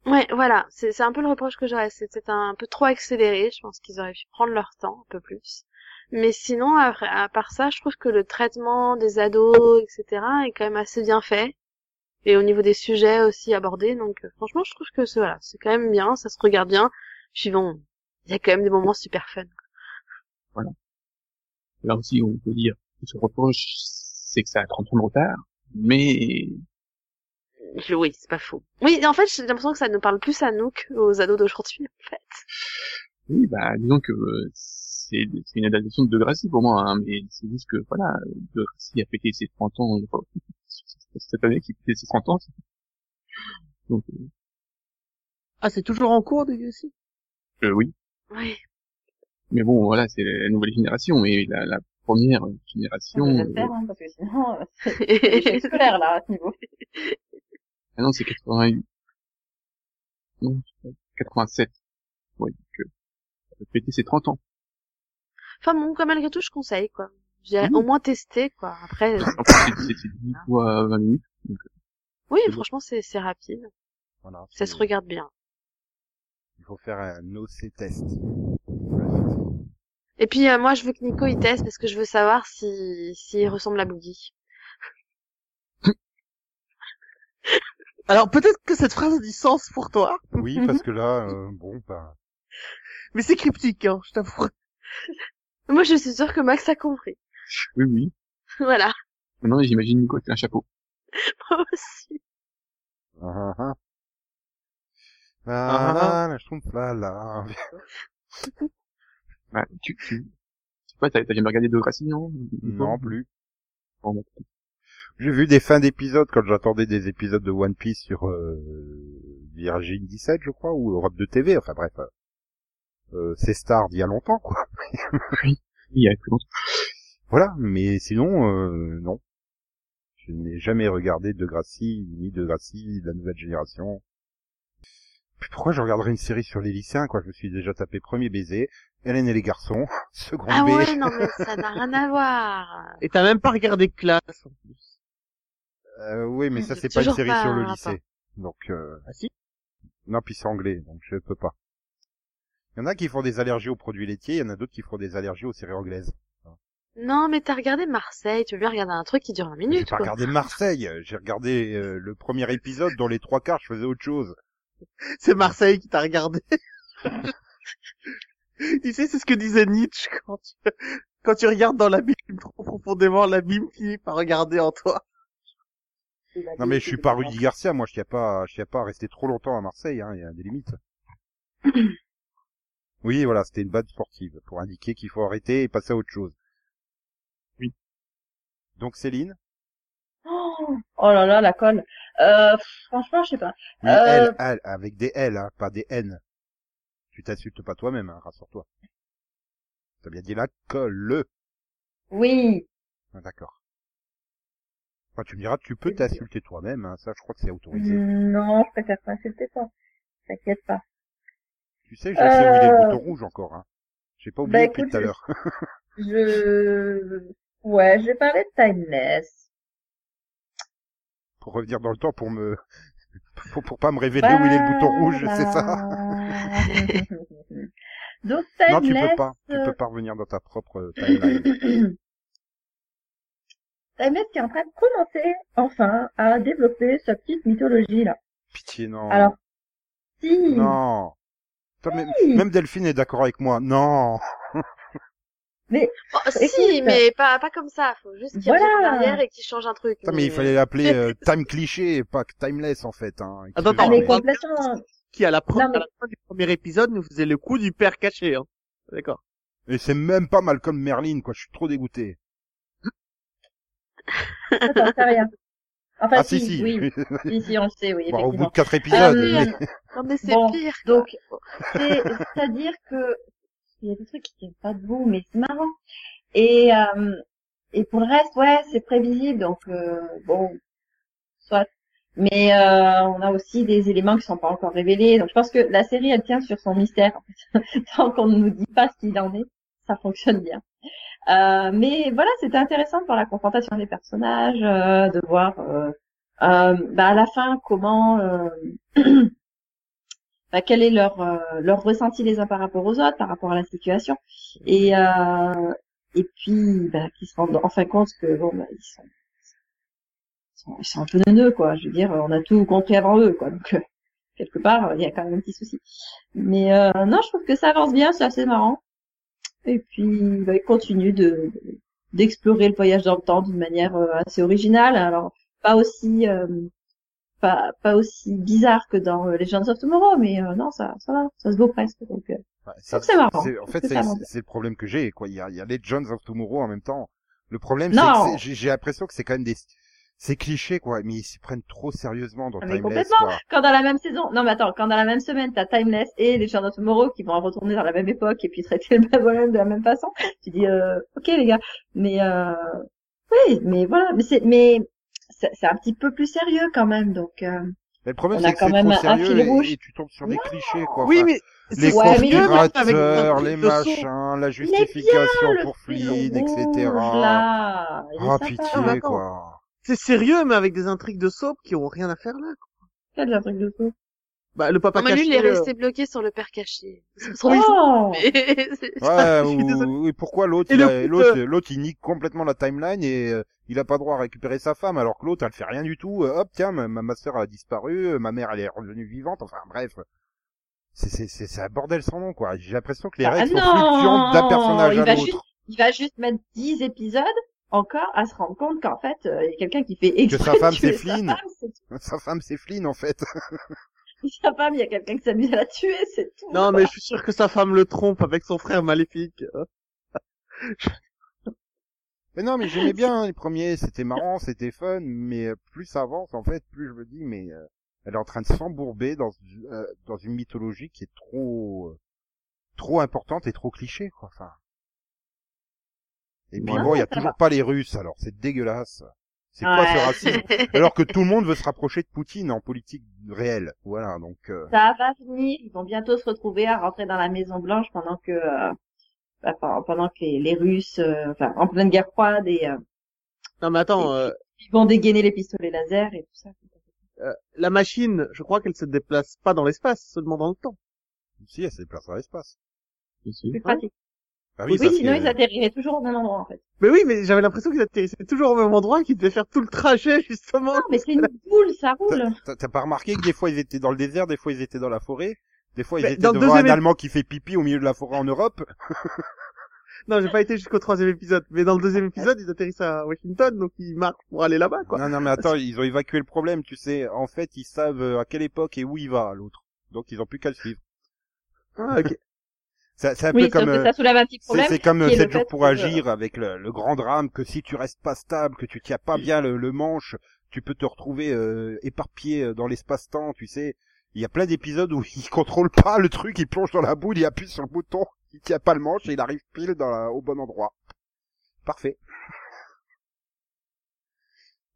Ouais, voilà. C'est c'est un peu le reproche que j'aurais. C'était un peu trop accéléré. Je pense qu'ils auraient pu prendre leur temps un peu plus. Mais sinon, à, à part ça, je trouve que le traitement des ados, etc., est quand même assez bien fait. Et au niveau des sujets aussi abordés. Donc, euh, franchement, je trouve que c'est voilà, c'est quand même bien. Ça se regarde bien. Puis bon, il y a quand même des moments super fun. Là aussi, on peut dire que ce reproche, c'est que ça a 30 ans de retard, mais Oui, c'est pas faux. Oui, en fait, j'ai l'impression que ça nous parle plus à nous qu'aux ados d'aujourd'hui, en fait. oui, bah, disons que euh, c'est c'est une adaptation de Degrassi pour moi, hein, mais c'est juste que, voilà, Degrassi a fêté ses 30 ans, pas- cette année qui fêtait ses 30 ans. Donc, euh, Ah, c'est toujours en cours, ici euh, oui. Oui. Mais bon, voilà, c'est la nouvelle génération, mais la, la première génération, On euh, j'espère, hein, parce que sinon, euh, c'est scolaire, là, à ce niveau. ah non, c'est 88. Non, c'est pas- 87. Ouais, donc, euh, fêter ses 30 ans. Enfin bon, quand malgré tout, je conseille, quoi. J'ai Oui. au moins testé, quoi. Après, En plus, c'est- c'est c'est 10 fois 20 minutes. oui, C'est bon. franchement, c'est c'est rapide. Voilà. Ça c'est- se regarde bien. Il faut faire un OC test. Et puis, euh, moi, je veux que Nico il teste parce que je veux savoir si s'il ressemble à Boogie. Alors, peut-être que cette phrase a du sens pour toi, Oui, parce que là, euh, bon, bah, mais c'est cryptique, hein, je t'avoue. Moi, je suis sûre que Max a compris. Oui, oui. voilà. Maintenant, j'imagine Nico avec un chapeau. Moi aussi. ah, ah, ah. Ah, La, ah, la, la, la. Bah, tu, tu, je sais pas, t'as jamais regardé Degrassi, non? Non plus. Bon, bah, J'ai vu des fins d'épisodes quand j'attendais des épisodes de One Piece sur euh, Virgin 17, je crois, ou Europe de TV, enfin bref. euh, Euh, c'est Star d'il y a longtemps, quoi. il y a plus longtemps. Voilà, mais sinon, euh, non. Je n'ai jamais regardé de Gracie, ni de Gracie, la nouvelle génération. Pourquoi je regarderais une série sur les lycéens, quoi? Je me suis déjà tapé premier baiser, Hélène et les garçons, second Ah B. ouais, non, mais ça n'a rien à voir. Et t'as même pas regardé classe, en plus. Euh, oui, mais ça C'est pas une série pas sur le lycée. Donc, euh... Ah si non, puis c'est anglais, donc je peux pas. Il y en a qui font des allergies aux produits laitiers, il y en a d'autres qui font des allergies aux séries anglaises. Non, mais t'as regardé Marseille, tu veux bien regarder un truc qui dure un J'ai minute, pas quoi. regardé Marseille, j'ai regardé euh, le premier épisode dont les trois quarts je faisais autre chose. C'est Marseille qui t'a regardé. tu sais, c'est ce que disait Nietzsche quand tu, quand tu regardes dans l'abîme trop profondément, l'abîme finit par regarder en toi. Non mais je suis pas Rudy Garcia, moi je tiens pas, je tiens pas à rester trop longtemps à Marseille, hein, il y a des limites. Oui, voilà, c'était une vanne sportive pour indiquer qu'il faut arrêter et passer à autre chose. Oui. Donc Céline, Oh, là là, la colle. Euh, franchement, je sais pas. Euh, avec des L, hein, pas des N. Tu t'insultes pas toi-même, hein, rassure-toi. T'as bien dit la colle. Oui. Ah, D'accord. Enfin, tu me diras, tu peux t'insulter toi-même, hein, ça, je crois que c'est autorisé. Non, je préfère pas insulter toi. T'inquiète pas. Tu sais, sais où il est le Euh, bouton rouge encore, hein. J'ai pas oublié bah, depuis écoute, tout à l'heure. Je, ouais, je vais parler de Timeless. Pour revenir dans le temps, pour me, pour, pour pas me révéler où il est le bouton rouge, c'est ça? ça Donc, Non, tu Timeless. peux pas. Tu peux pas revenir dans ta propre timeline. Timeless qui est en train de commencer, enfin, à développer sa petite mythologie, là. Pitié, non. Alors, si. Non. Attends, mais- Si. même Delphine est d'accord avec moi. Non. Oh, si, mais pas, pas comme ça. Faut juste qu'il Voilà. revienne en arrière et qu'il change un truc. Attends, mais il fallait l'appeler euh, time cliché et pas timeless en fait. Hein. Attends, Excusez-moi, attends, mais mais- complètement. Qui à la, pre- Non, mais- à la fin du premier épisode nous faisait le coup du père caché. Hein. D'accord. Et c'est même pas Malcolm Merlin, quoi. Je suis trop dégoûté. Ça, t'en sais rien. Enfin, ah si, si, si. oui. Si, si, on le sait, oui, Bon, au bout de quatre épisodes. Euh, mais- Non, mais c'est Bon, pire. quoi. Donc, c'est, c'est-à-dire que il y a des trucs qui tiennent pas debout, mais c'est marrant. Et, euh, et pour le reste, ouais, c'est prévisible, donc euh, bon, soit. Mais euh, on a aussi des éléments qui sont pas encore révélés. Donc je pense que la série, elle tient sur son mystère. En fait. Tant qu'on ne nous dit pas ce qu'il en est, ça fonctionne bien. Euh, mais voilà, c'était intéressant voir la confrontation des personnages, euh, de voir euh, euh, bah, à la fin comment euh, bah, quel est leur euh, leur ressenti les uns par rapport aux autres, par rapport à la situation, et euh, puis bah, qu'ils se rendent enfin compte que bon bah, ils sont ils sont, un peu neuneux quoi. Je veux dire, on a tout compris avant eux quoi. Donc euh, quelque part, il y a quand même un petit souci. Mais non, je trouve que ça avance bien, c'est assez marrant. Et puis ils continuent de d'explorer le voyage dans le temps d'une manière assez originale. Alors pas aussi pas pas aussi bizarre que dans euh, Legends of Tomorrow, mais euh, non, ça ça va, ça se vaut presque. Donc euh, Donc c'est marrant. En fait, C'est le problème que j'ai, quoi. Il y a, il y a Legends of Tomorrow en même temps. Le problème, c'est que j'ai l'impression que c'est quand même des, c'est cliché, quoi. Mais ils s'y prennent trop sérieusement dans Ah, mais Timeless, complètement. quoi. quand dans la même saison, non mais attends, quand dans la même semaine t'as Timeless et Legends of Tomorrow qui vont retourner dans la même époque et puis traiter le même problème de la même façon, tu dis euh, ok les gars, mais euh, oui, mais voilà, mais c'est mais c'est un petit peu plus sérieux quand même, donc euh, Mais le problème, On a c'est que quand c'est même trop un sérieux fil et, rouge. et tu tombes sur des clichés, quoi. Oui, mais les Ouais, mais le- conspirateurs, avec les machins, la justification bien, pour Flynn, etc. Ah, sympa. pitié, Ah, quoi. c'est sérieux, mais avec des intrigues de soap qui ont rien à faire là. quoi. Quel un truc de fou. Bah, le papa Non, mais lui, caché. il est euh, resté bloqué sur le père caché. Oh, mais c'est- Ouais, ou, oui, pourquoi l'autre, Et l'autre, l'autre, il nique complètement la timeline et euh, il a pas droit à récupérer sa femme, alors que l'autre, elle fait rien du tout. Euh, hop, tiens, ma, ma soeur a disparu, euh, ma mère, elle est revenue vivante. Enfin, bref. C'est, c'est, c'est, c'est un bordel sans nom, quoi. J'ai l'impression que les Ah règles sont non, fluctuantes d'un personnage il à va l'autre. juste- il va juste mettre 10 épisodes encore à se rendre compte qu'en fait, euh, il y a quelqu'un qui fait exprès sa femme, c'est sa Flynn. femme, c'est Sa femme, c'est Flynn, en fait. sa femme, il y a quelqu'un qui s'amuse à la tuer, c'est tout. Non, mais je suis sûr que sa femme le trompe avec son frère maléfique. Mais non, mais j'aimais bien les premiers, c'était marrant, c'était fun, mais euh, plus ça avance, en fait, plus je me dis, mais euh, elle est en train de s'embourber dans, euh, dans une mythologie qui est trop euh, trop importante et trop cliché, quoi. Enfin. Et puis Ouais, bon, il y a toujours pas les Russes, alors c'est dégueulasse. C'est quoi ce Ouais. racisme? Alors que tout le monde veut se rapprocher de Poutine en politique réelle. Voilà, donc euh, Ça va venir, ils vont bientôt se retrouver à rentrer dans la Maison Blanche pendant que euh, pendant pendant que les, les Russes, euh, enfin en pleine guerre froide et euh, Non, mais attends, euh, ils vont dégainer les pistolets laser et tout ça. la machine, je crois qu'elle se déplace pas dans l'espace, seulement dans le temps. si elle se déplace dans l'espace. Aussi. Plus pratique. Ah Oui, parce sinon que- ils atterriraient toujours au même endroit en fait. Mais oui, mais j'avais l'impression qu'ils atterrissaient toujours au même endroit et qu'ils devaient faire tout le trajet, justement. Non, mais c'est une boule, ça roule. T'as pas remarqué que des fois ils étaient dans le désert, des fois ils étaient dans la forêt, des fois ils Mais étaient dans le devant un deuxième Allemand qui fait pipi au milieu de la forêt en Europe. Non, j'ai pas été jusqu'au troisième épisode. Mais dans le deuxième épisode, ils atterrissent à Washington, donc ils marchent pour aller là-bas, quoi. Non, non, mais attends, ils ont évacué le problème, tu sais. En fait, ils savent euh, à quelle époque et où il va, l'autre. Donc, ils ont plus qu'à le suivre. Ah, ok. C'est un Oui, peu comme euh, ça soulève un petit c'est problème. c'est comme qui est 7 le jours fait pour que- agir avec le, le grand drame que si tu restes pas stable, que tu tiens pas bien le, le manche, tu peux te retrouver euh, éparpillé euh, dans l'espace-temps, tu sais. Il y a plein d'épisodes où il contrôle pas le truc, il plonge dans la boule, il appuie sur le bouton, il tient pas le manche et il arrive pile dans la- au bon endroit. Parfait.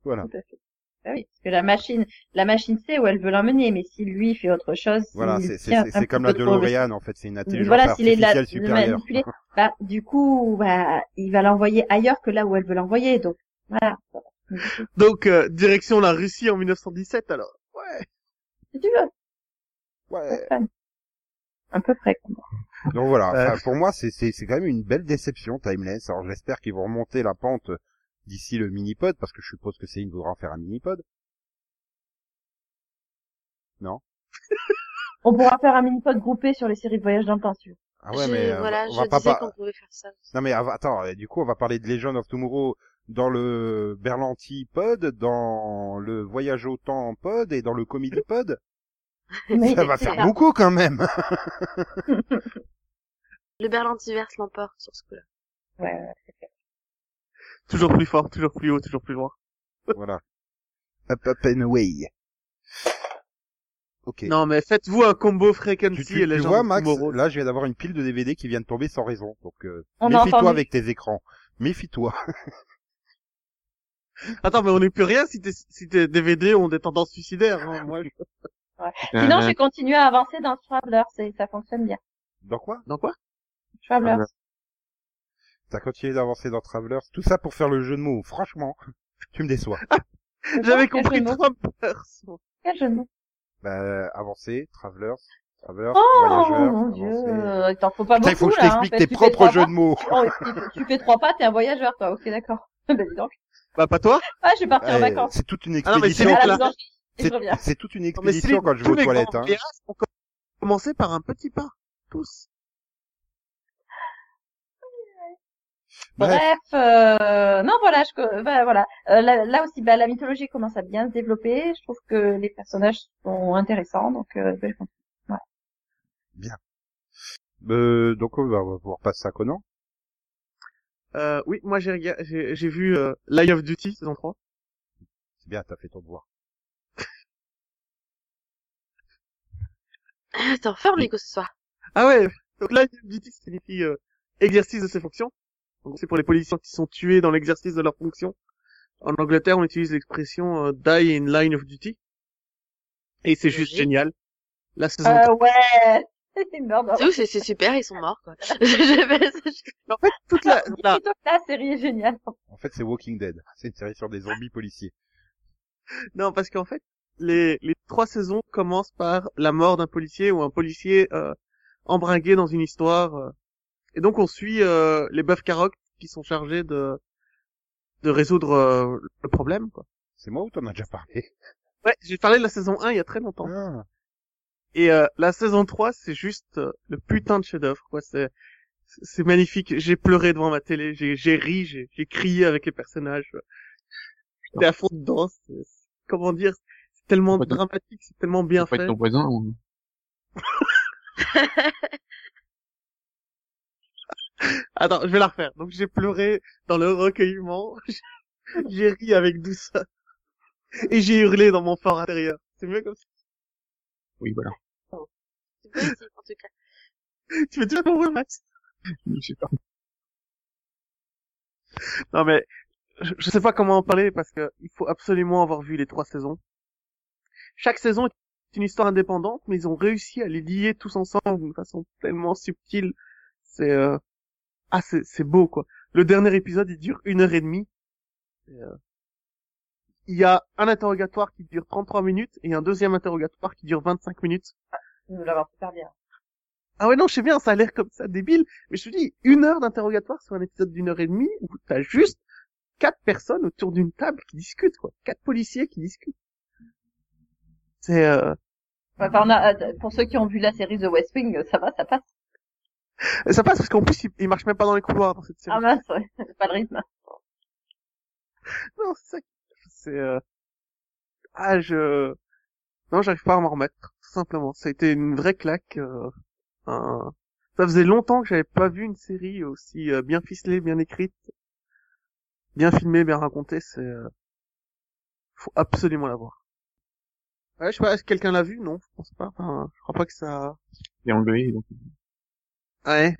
Voilà. Tout à fait. Ah oui, parce que la machine, la machine sait où elle veut l'emmener, mais si lui fait autre chose, Voilà, c'est c'est tient c'est- un c'est comme la DeLorean en fait, c'est une intelligence Voilà, s'il est de la, artificielle le supérieure. manipuler, bah, du coup, bah, il va l'envoyer ailleurs que là où elle veut l'envoyer, donc, voilà. Donc, euh, direction la Russie en 1917, alors. Ouais. Si tu veux, Ouais. à peu près. quoi. Donc voilà, Euh. enfin, pour moi c'est c'est c'est quand même une belle déception Timeless. Alors j'espère qu'ils vont remonter la pente d'ici le mini-pod parce que je suppose que Céline voudra en faire un mini-pod. On pourra faire un mini-pod groupé sur les séries de voyage dans le temps. Ah ouais je, mais euh, voilà, on je va pas qu'on pouvait faire ça. Non mais attends, du coup on va parler de Legend of Tomorrow dans le Berlanti pod, dans le Voyage au temps pod et dans le Comedy pod. Mais Ça va faire beaucoup quand même. Le Berlantiverse l'emporte sur ce coup-là. Ouais, ouais. Toujours plus fort, toujours plus haut, toujours plus loin. voilà. Up up and away. Ok. Non, mais faites-vous un combo Frequency Tu, tu, et tu Legend vois Max, Tomorrow. là je viens d'avoir une pile de DVD qui vient de tomber sans raison. Donc euh, On a méfie-toi avec tes écrans. Méfie-toi. Attends, mais on n'est plus rien si tes, si tes DVD ont des tendances suicidaires. hein. Moi, je- Sinon, Euh, j'ai continué à avancer dans Traveler, c'est, ça fonctionne bien. Dans quoi? Dans quoi? Traveler. Traveler. T'as continué d'avancer dans Travelers, tout ça pour faire le jeu de mots. Franchement, tu me déçois. J'avais Quel compris jeu de mots? Trumpers. Quel jeu de mots? Bah, avancer, Travelers, Travelers, Oh, voyageurs, mon dieu, il t'en faut pas Putain, beaucoup, il faut que je hein, t'explique tes que tu fais propres trois jeux pas. de mots. Oh, tu, fais trois pas, t'es un voyageur, toi. Ok, d'accord. bah, dis donc. Bah, pas toi Ah, je vais partir en Ouais, vacances. c'est toute une Ah non, mais c'est expédition. C'est toute une Non, expédition Céline, quand je vais aux toilettes. Hein. ont commencé par un petit pas. Tous. Bref, euh, non, voilà, je, bah, voilà. Euh, là, là aussi, bah, la mythologie commence à bien se développer. Je trouve que les personnages sont intéressants, donc, euh, je continue. euh, donc on va, on va passer à Conan. Euh, oui, moi j'ai j'ai j'ai vu euh, Line of Duty saison 3. C'est bien, t'as fait ton devoir. T'es en forme, Nico, ce soir. Ah ouais, donc Line of Duty signifie euh, exercice de ses fonctions. Donc c'est pour les policiers qui sont tués dans l'exercice de leurs fonctions. En Angleterre, on utilise l'expression euh, die in line of duty. Et c'est juste Logique. génial. La saison Euh, ouais. C'est une merde. C'est ouf, c'est c'est super, ils sont morts, quoi. En fait, toute la, la- Plutôt que la série est géniale. En fait, c'est Walking Dead. C'est une série sur des zombies policiers. non, parce qu'en fait, les, les trois saisons commencent par la mort d'un policier ou un policier euh, embringué dans une histoire. euh. Et donc, on suit euh, les bœufs carottes qui sont chargés de de résoudre euh, le problème. Quoi. C'est moi ou t'en as déjà parlé? Ouais, j'ai parlé de la saison 1 il y a très longtemps. ah. Et euh, la saison 3, c'est juste le putain de chef-d'œuvre. quoi. C'est c'est magnifique. J'ai pleuré devant ma télé, j'ai j'ai ri, j'ai j'ai crié avec les personnages. J'étais à fond dedans. Comment dire tellement Faut pas te- dramatique, c'est tellement bien Faut pas fait. être ton voisin. ou- Attends, je vais la refaire. Donc j'ai pleuré dans le recueillement. j'ai ri avec douceur. Et j'ai hurlé dans mon fort intérieur. C'est mieux comme ça. Oui, voilà. C'est positif, en tout cas. Tu veux déjà comprendre, Max Je sais pas. Non mais je, je sais pas comment en parler parce que il faut absolument avoir vu les trois saisons. Chaque saison est une histoire indépendante, mais ils ont réussi à les lier tous ensemble d'une façon tellement subtile. C'est euh... ah c'est c'est beau quoi. Le dernier épisode il dure une heure et demie. Et, euh, Il y a un interrogatoire qui dure 33 minutes et un deuxième interrogatoire qui dure 25 minutes. Nous l'avons super bien. Ah ouais, non, je sais bien, ça a l'air comme ça débile, mais je te dis, une heure d'interrogatoire sur un épisode d'une heure et demie où t'as juste quatre personnes autour d'une table qui discutent, quoi. Quatre policiers qui discutent. C'est, euh, Enfin, on a, euh, pour ceux qui ont vu la série The West Wing, ça va, ça passe. ça passe parce qu'en plus, ils, ils marchent même pas dans les couloirs dans cette série. Ah mince, ouais. c'est pas le rythme. Non, c'est ça. C'est, euh, ah, je, non, j'arrive pas à m'en remettre, tout simplement. Ça a été une vraie claque, euh, Un- Ça faisait longtemps que j'avais pas vu une série aussi euh, bien ficelée, bien écrite, bien filmée, bien racontée. C'est euh, faut absolument la voir. Ouais, je sais pas, est-ce que quelqu'un l'a vu? Non, je pense pas. Enfin, je crois pas que ça. Et anglais, donc. Ouais.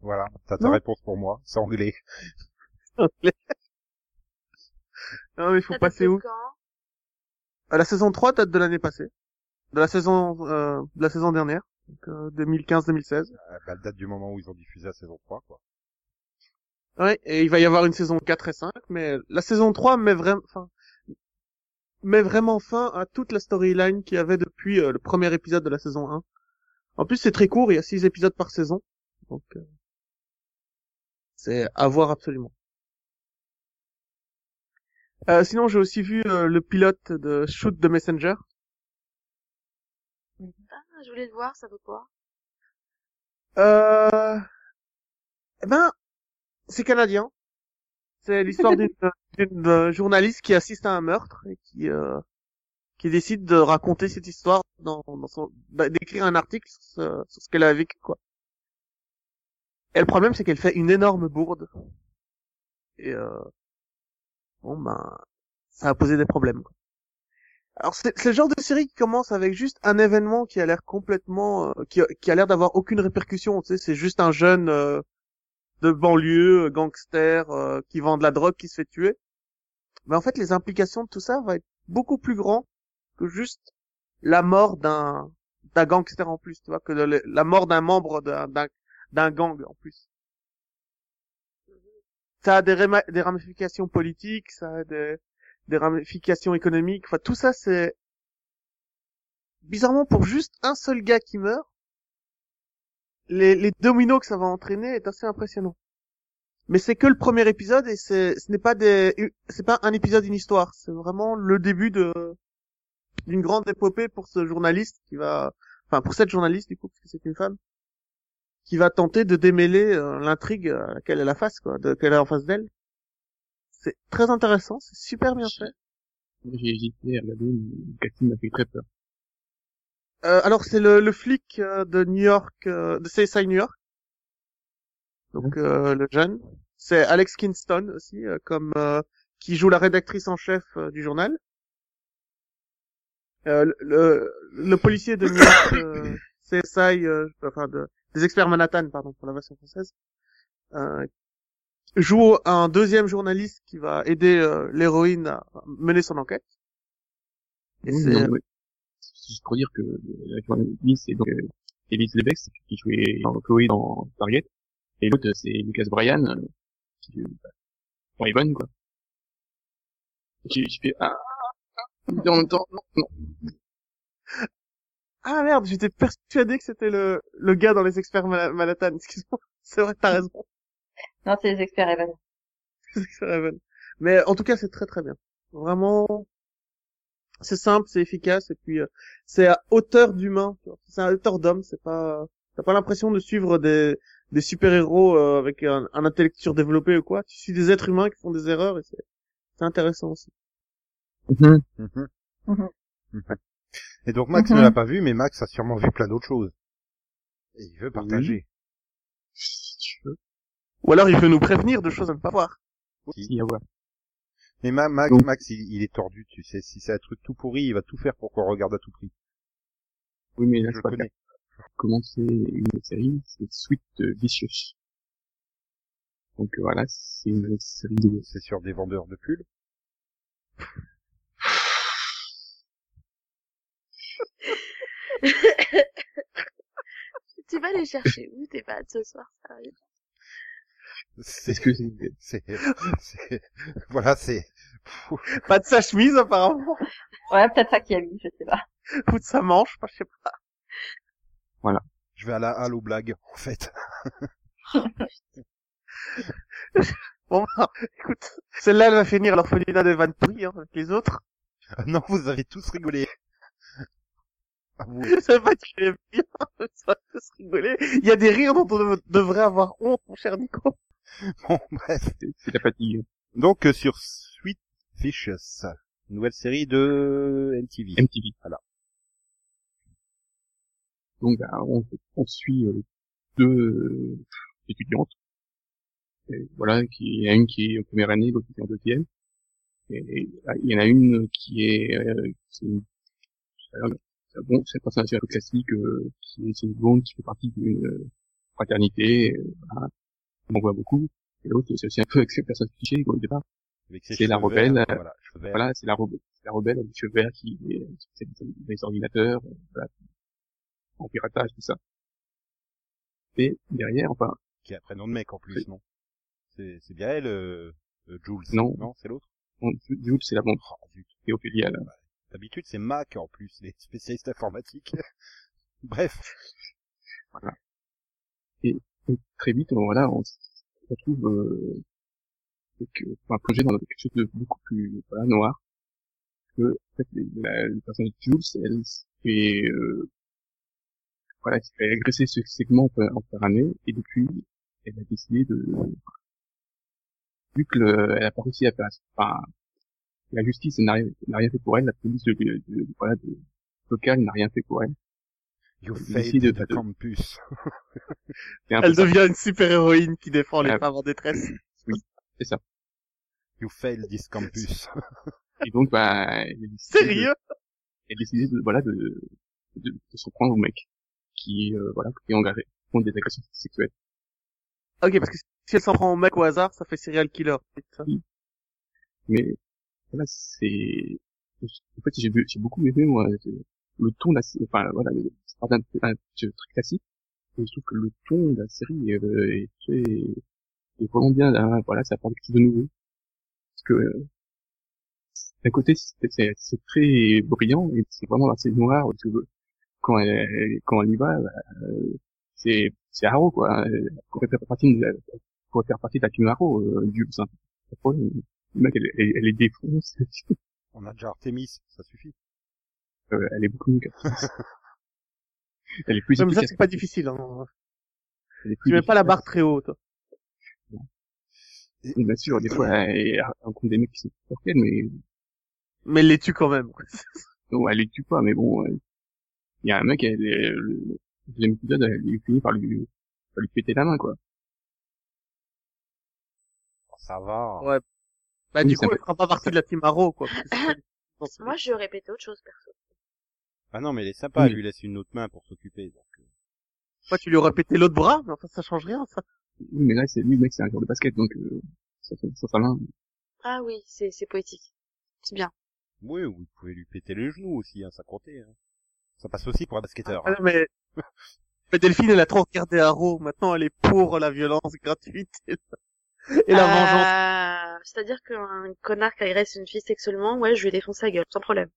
Voilà, t'as ta réponse pour moi, c'est anglais. non, mais il faut Ça passer où? quand? À La saison 3 date de l'année passée, de la saison euh, de la saison dernière, donc euh, 2015-2016. Euh, bah, elle date du moment où ils ont diffusé la saison 3, quoi. Ouais, et il va y avoir une saison 4 et 5, mais la saison 3 met vraiment, enfin, met vraiment fin à toute la storyline qu'il y avait depuis euh, le premier épisode de la saison 1. En plus, c'est très court, il y a 6 épisodes par saison, donc euh, c'est à voir absolument. Euh, sinon, j'ai aussi vu euh, le pilote de Shoot the Messenger. Ah, je voulais le voir, ça vaut quoi? Euh... Eh ben, c'est canadien. C'est l'histoire d'une euh, journaliste qui assiste à un meurtre et qui euh, qui décide de raconter cette histoire dans, son bah, d'écrire un article sur ce, qu'elle a vécu quoi. Et le problème c'est qu'elle fait une énorme bourde. Et euh, bon ben ça a posé des problèmes. Quoi. Alors c'est le genre de série qui commence avec juste un événement qui a l'air complètement euh, qui, qui a l'air d'avoir aucune répercussion, tu sais, c'est juste un jeune euh, de banlieue, euh, gangster euh, qui vend de la drogue qui se fait tuer. Mais en fait les implications de tout ça vont être beaucoup plus grand que juste la mort d'un d'un gangster en plus, tu vois, que la mort d'un membre d'un gang en plus. Ça a des, des ramifications politiques, ça a des, des ramifications économiques. Enfin, tout ça, c'est bizarrement pour juste un seul gars qui meurt. Les, les dominos que ça va entraîner est assez impressionnant. Mais c'est que le premier épisode et c'est, ce n'est pas des, c'est pas un épisode d'une histoire. C'est vraiment le début de, d'une grande épopée pour ce journaliste qui va, enfin pour cette journaliste du coup parce que c'est une femme, qui va tenter de démêler euh, l'intrigue à laquelle elle a face quoi, de, qu'elle a en face d'elle. C'est très intéressant, c'est super bien fait. J'ai hésité à regarder, mais casting m'a fait très peur. Euh, alors c'est le, le flic euh, de New York, euh, de CSI New York. Donc euh, le jeune. C'est Alex Kingston aussi, euh, comme euh, qui joue la rédactrice en chef du journal. Euh, le, le, le policier de New York, euh, CSI, euh, enfin de, des experts Manhattan, pardon pour la version française, euh, joue un deuxième journaliste qui va aider l'héroïne à mener son enquête. Et Oui, c'est- juste pour dire que euh, la journaliste, c'est donc euh, Elise Lebex, qui jouait dans Chloé dans Target, et l'autre, c'est Lucas Bryan, euh, qui joue bah, dans Evan, quoi. J'ai fait, ah, ah, ah, en même temps, non, non. Ah merde, j'étais persuadé que c'était le, le gars dans les experts Manhattan. Excuse-moi. C'est vrai, t'as raison. Non, c'est les experts Evan. Les experts Evan. Mais en tout cas, c'est très très bien. Vraiment, c'est simple, c'est efficace et puis euh, c'est à hauteur d'humain. tu vois. C'est à hauteur d'homme. C'est pas, t'as pas l'impression de suivre des des super héros avec un, un intellect surdéveloppé ou quoi. Tu suis des êtres humains qui font des erreurs et c'est c'est intéressant aussi. Mhm. Mhm. Mhm. Mhm. Et donc Max ne l'a pas vu, mais Max a sûrement vu plein d'autres choses. Et il veut partager. Si tu veux. Ou alors il veut nous prévenir de choses à ne pas voir. Si, à voir. Mais Ma- Max, Donc- Max il, il est tordu, tu sais. Si c'est un truc tout pourri, il va tout faire pour qu'on regarde à tout prix. Oui, mais là, Je je connais. commencer une série, c'est Sweet Vicious. Donc euh, voilà, c'est une série de... C'est sur des vendeurs de pulls. Tu vas les chercher où tes pattes ce soir, sérieux C'est, Est-ce que c'est... c'est, c'est- voilà, c'est, Pas de sa chemise apparemment. Ouais, peut-être ça qui a mis, je sais pas. Ou de sa manche, je sais pas. je vais à la halle aux blagues, en fait. Bon, bah, écoute, celle-là, elle va finir à l'orphelinat de Van Pourri, hein, avec les autres. Ah non, vous avez tous rigolé. Ça va tuer bien, ça va tous rigoler. Il y a des rires dont on dev- devrait avoir honte, mon cher Nico. Bon, bref. c'est- C'est la fatigue. Donc, euh, sur Sweet Vicious, nouvelle série de MTV. MTV. Donc bah, on, on suit euh, deux euh, étudiantes. Et voilà, qui il y en a une qui est en première année, l'autre qui est en deuxième. Et, et, il y en a une qui est, euh, c'est une- alors, c'est un bon, c'est un personnage un peu classique, euh, qui est, une blonde qui fait partie d'une euh, fraternité, euh, voilà. on en voit beaucoup. Et l'autre, c'est aussi un peu avec ce personnage cliché au départ. Ses C'est la rebelle, verts, euh, Voilà. Voilà, c'est la, rebelle, c'est la rebelle avec cheveux verts qui est c'est des, ordinateurs, euh, voilà, en piratage, tout ça. Et derrière, enfin, Qui a un prénom de mec en plus, non? C'est c'est bien elle, euh, euh, Jules. Non. Non, c'est l'autre? Jules, c'est la blonde, Oh, et Ophélia, là. D'habitude, c'est Mac en plus, les spécialistes informatiques. Bref. Et très vite, euh, voilà, on se retrouve euh, avec, euh, enfin, plongé dans quelque chose de beaucoup plus voilà, noir. Que en fait, la, le de Jules, elle est euh, voilà, elle fait agresser ce segment en, première année, et depuis, elle a décidé de vu que le, elle a pas réussi à faire, enfin, la justice n'a rien, n'a rien fait pour elle, la police de, de, de- voilà, de, locale n'a rien fait pour elle. You Elle failed décide de- the campus. C'est Elle ça. devient une super héroïne qui défend les Ah. femmes en détresse. You failed this campus. Et donc, bah, elle a Sérieux? elle a décidé de, voilà, de, de, de se prendre au mec qui, euh, voilà, qui est engagé contre des agressions sexuelles. Ok, parce que si elle s'en prend au mec au hasard, ça fait serial killer. Mais, voilà, c'est, en fait, j'ai, j'ai beaucoup aimé, moi, le ton de la, enfin, voilà, c'est un, truc classique, et je trouve que le ton de la série euh, est, est, est vraiment bien, là, voilà, ça apporte quelque chose de nouveau. Parce que, euh, d'un côté, c'est, c'est, très brillant, et c'est vraiment assez noir, parce que quand elle, quand elle y va, euh, c'est, c'est Arrow, quoi. Elle pourrait faire partie de pourrait faire partie de la team euh, du, c'est un problème. Le mec, elle, elle, elle les défonce, On a déjà Artemis, ça suffit. euh, elle est beaucoup mieux. Elle est plus Ouais, mais ça, efficace. c'est pas difficile. Hein. Elle est plus Tu mets pas la barre très haut, toi. Et Bien sûr, des fois, elle, rencontre des mecs qui sont plus qu'elle, mais Mais elle les tue quand même. non, elle les tue pas, mais bon, euh, il y a un mec, elle, est- le, deuxième épisode, elle finit par lui, par lui péter la main, quoi. Ça va. Ouais. Bah, Oui, du ça coup, fait- elle fera pas partie de la team Arrow, quoi. que c'est- Moi, je répétais autre chose, perso. Ah non, mais elle est sympa, elle lui laisse une autre main pour s'occuper. Donc, euh. Toi, tu lui aurais pété l'autre bras, mais enfin, ça change rien, ça. Oui, mais là, c'est lui, le mec, c'est un joueur de basket, donc, euh, ça, ça, ça, sa main. Ah oui, c'est, c'est poétique. C'est bien. Oui, ou vous pouvez lui péter les genoux aussi, hein, ça comptait. Hein. Ça passe aussi pour un basketteur. Ah hein. non, mais... mais Delphine, elle a trop regardé Arrow. Maintenant, elle est pour la violence gratuite et la, vengeance. Euh, C'est-à-dire qu'un connard qui agresse une fille sexuellement, ouais, je lui défonce sa gueule, sans problème.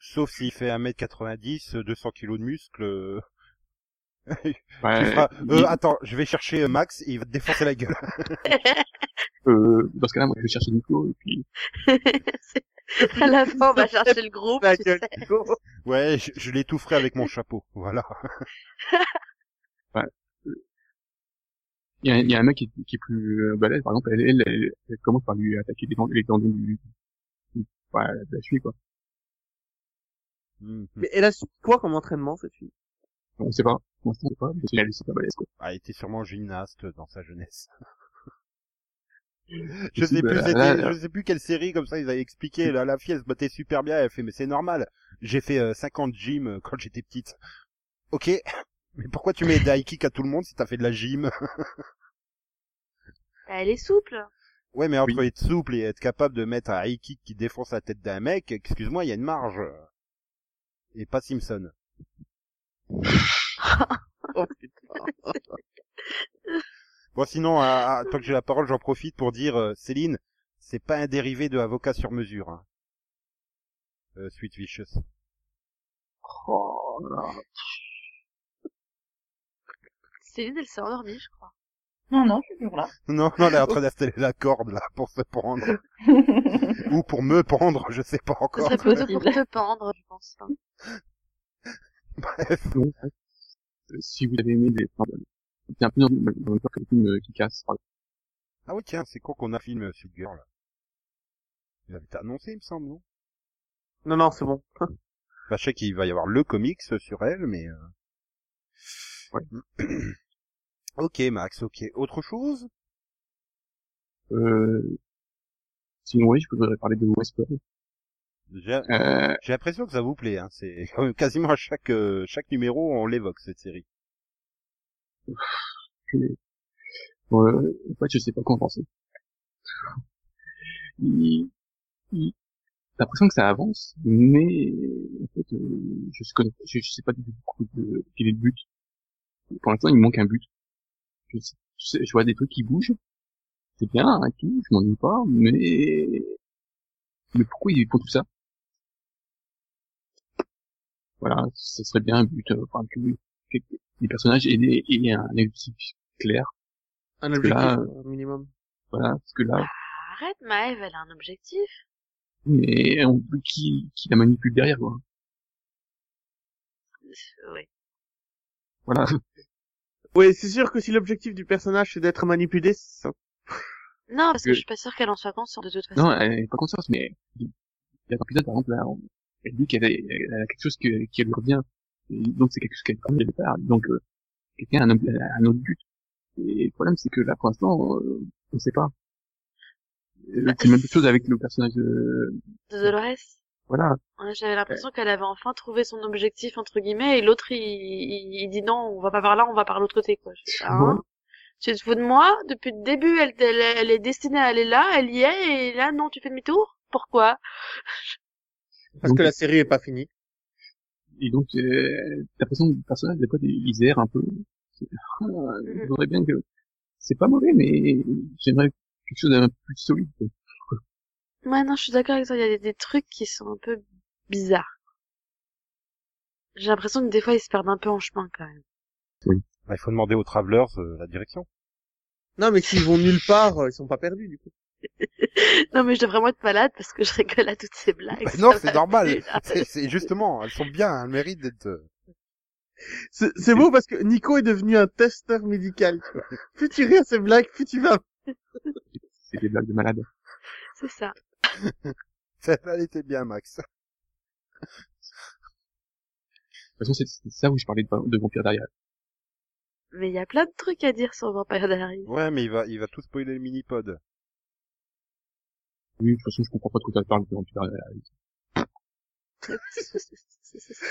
Sauf s'il fait 1m90, 200 kilos de muscles. euh, tu Ouais, feras, il- euh, attends, je vais chercher euh, Max et il va te défoncer la gueule. euh, dans ce cas-là, moi, je vais chercher Nico, et puis, à la fin, on va chercher le groupe, La tu gueule, sais. Nico. Ouais, je, je l'étoufferai avec mon chapeau. Voilà. Il y a, il y a un mec qui, est- qui est plus euh, balèze, par exemple, elle, elle, elle, elle commence par lui attaquer les, tendons- les tendons du, du, ouais, de la cheville, quoi. Mhm. Mais elle a su quoi comme entraînement, cette fille? On sait pas, on sait pas, mais elle est super balèze, quoi. Ah, elle était sûrement gymnaste dans sa jeunesse. je sais plus, bah, là- je sais plus quelle série comme ça ils avaient expliqué. Là, la fille elle se battait super bien. Elle fait mais c'est normal. J'ai fait euh, 50 gym euh, quand j'étais petite. Ok, mais pourquoi tu mets des high kicks à tout le monde si t'as fait de la gym? Bah, Elle est souple. Ouais, mais entre Oui. être souple et être capable de mettre un high kick qui défonce la tête d'un mec, excuse-moi, il y a une marge. Et pas Simpson. Oh putain. Bon, sinon, à- à- tant que j'ai la parole, j'en profite pour dire, euh, Céline, c'est pas un dérivé de avocat sur mesure. Hein. Euh, Sweet Vicious. Oh, là. Céline, elle s'est endormie, je crois. Non, non, je suis toujours là. Non, non, elle est en train d'installer la corde là pour se pendre. Ou pour me pendre, je sais pas Ce encore. serait plutôt pour te pendre, je pense. hein. Bref. Donc, euh, si vous avez aimé les, enfin, c'est un peu dans, le film euh, qui casse, Ah oui, tiens, c'est con qu'on a filmé euh, Supergirl. Il avait été annoncé, il me semble, non? Non, non, c'est bon. Bah, je sais qu'il va y avoir le comics sur elle, mais... euh, ok, Max, ok. Autre chose? Euh... Sinon, oui, je pourrais parler de Westworld. J'ai Euh, j'ai l'impression que ça vous plaît. Hein. C'est quand même quasiment à chaque euh, chaque numéro, on l'évoque cette série. ouais, en fait, je sais pas quoi en penser. Il... il- T'as l'impression que ça avance, mais en fait, euh, je, je sais pas du tout de quel est le but. Pour l'instant, il me manque un but. Je, vois des trucs qui bougent, c'est bien, hein, tout, je m'ennuie pas, mais mais pourquoi ils font tout ça? Voilà, ce serait bien un but, euh, enfin, que, que les personnages aient, des- aient un objectif clair. Un objectif là, euh, minimum. Voilà, parce que là, Arrête, Maëve, elle a un objectif. mais on, qui, qui la manipule derrière, quoi. Euh, Oui. Voilà. Oui, c'est sûr que si l'objectif du personnage c'est d'être manipulé, ça... Non, parce que que- je suis pas sûre qu'elle en soit consciente de toute façon. Non, elle est pas consciente, mais il y a un épisode, par exemple, là, on- elle dit qu'elle a, quelque chose que, qui lui revient. Et donc c'est quelque chose qu'elle connaît de part. Donc euh, quelqu'un a un, autre but. Et le problème, c'est que là, pour l'instant, euh, on sait pas. Euh, C'est la même chose avec le personnage de... De Dolores. Voilà. Ouais, J'avais l'impression qu'elle avait enfin trouvé son objectif entre guillemets et l'autre il, il, il dit non on va pas par là on va par l'autre côté quoi. Je fais, hein tu te fous de moi? Depuis le début elle, elle, elle est destinée à aller là elle y est et là non tu fais demi-tour? Pourquoi? Parce Donc, que la série est pas finie. Et donc, euh, t'as l'impression que le personnage, des fois, ils errent un peu. C'est- Ah, Je voudrais bien que... C'est pas mauvais, mais j'aimerais quelque chose d'un peu plus solide. Ouais non je suis d'accord avec toi il y a des, des trucs qui sont un peu bizarres. J'ai l'impression que des fois ils se perdent un peu en chemin quand même. Bah, il faut demander aux Travelers euh, la direction. Non, mais s'ils vont nulle part, euh, ils sont pas perdus du coup. Non mais je devrais vraiment être malade parce que je rigole à toutes ces blagues. Bah, non, c'est normal. C'est c'est justement, elles sont bien, elles méritent d'être. euh, C'est c'est beau parce que Nico est devenu un testeur médical. tu vois. Plus tu ris à ces blagues, plus tu vas. C'est des blagues de malade. De C'est ça. Celle-là, elle était bien, Max. toute façon, c'est c'est ça où je parlais de, de vampire derrière. Mais il y a plein de trucs à dire sur Vampire Diaries. Ouais, mais il va, il va tout spoiler le mini-pod. Oui, de toute façon, je comprends pas de quoi tu parles de vampire derrière.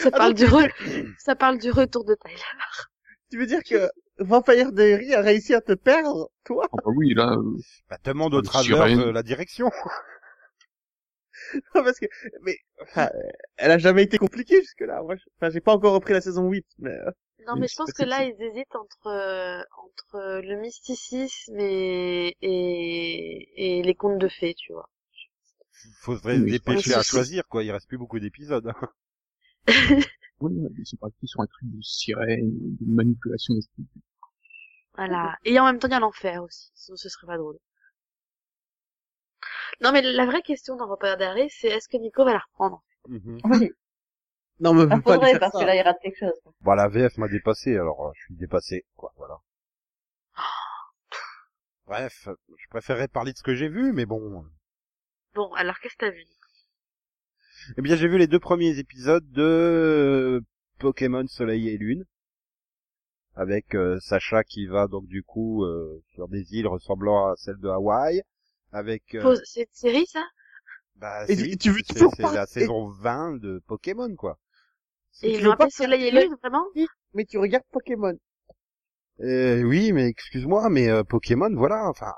Ça parle du re- ça parle du retour de Tyler. Tu veux dire que Vampire Diary a réussi à te perdre, toi? Ah bah oui, là, euh, Bah, demande suis rien. euh, la direction. Parce que, mais, enfin, elle a jamais été compliquée jusque-là. Moi, je- enfin, j'ai pas encore repris la saison 8, mais euh, Non, mais je pense que là, ils hésitent entre, euh, entre le mysticisme et, et, et les contes de fées, tu vois. Faudrait Oui, se dépêcher ouais, à choisir, quoi. Il reste plus beaucoup d'épisodes. hein. ouais, ils sont partis sur un truc de sirène, de manipulation d'esprit. Voilà. Et en même temps, il y a l'enfer aussi. Sinon, ce serait pas drôle. Non, mais la vraie question dans Vampire Diaries, c'est est-ce que Nico va la reprendre? Mhm. Oui, non, mais ça pas faudrait parce ça. que là il rate quelque chose. Bon, la VF m'a dépassé, alors euh, je suis dépassé, quoi. Voilà. Bref, je préférerais parler de ce que j'ai vu, mais bon. Bon, alors qu'est-ce que t'as vu? Eh bien, j'ai vu les deux premiers épisodes de euh, Pokémon Soleil et Lune, avec euh, Sacha qui va donc du coup euh, sur des îles ressemblant à celles de Hawaï, avec euh. C'est une série, ça? bah, Et c'est- tu- veux c'est toujours c'est pas- la et- saison 20 de Pokémon quoi. Et ils l'ont pas appelé Soleil et Lune, vraiment? Mais tu regardes Pokémon. Euh, oui, mais excuse-moi, mais euh, Pokémon, voilà, enfin,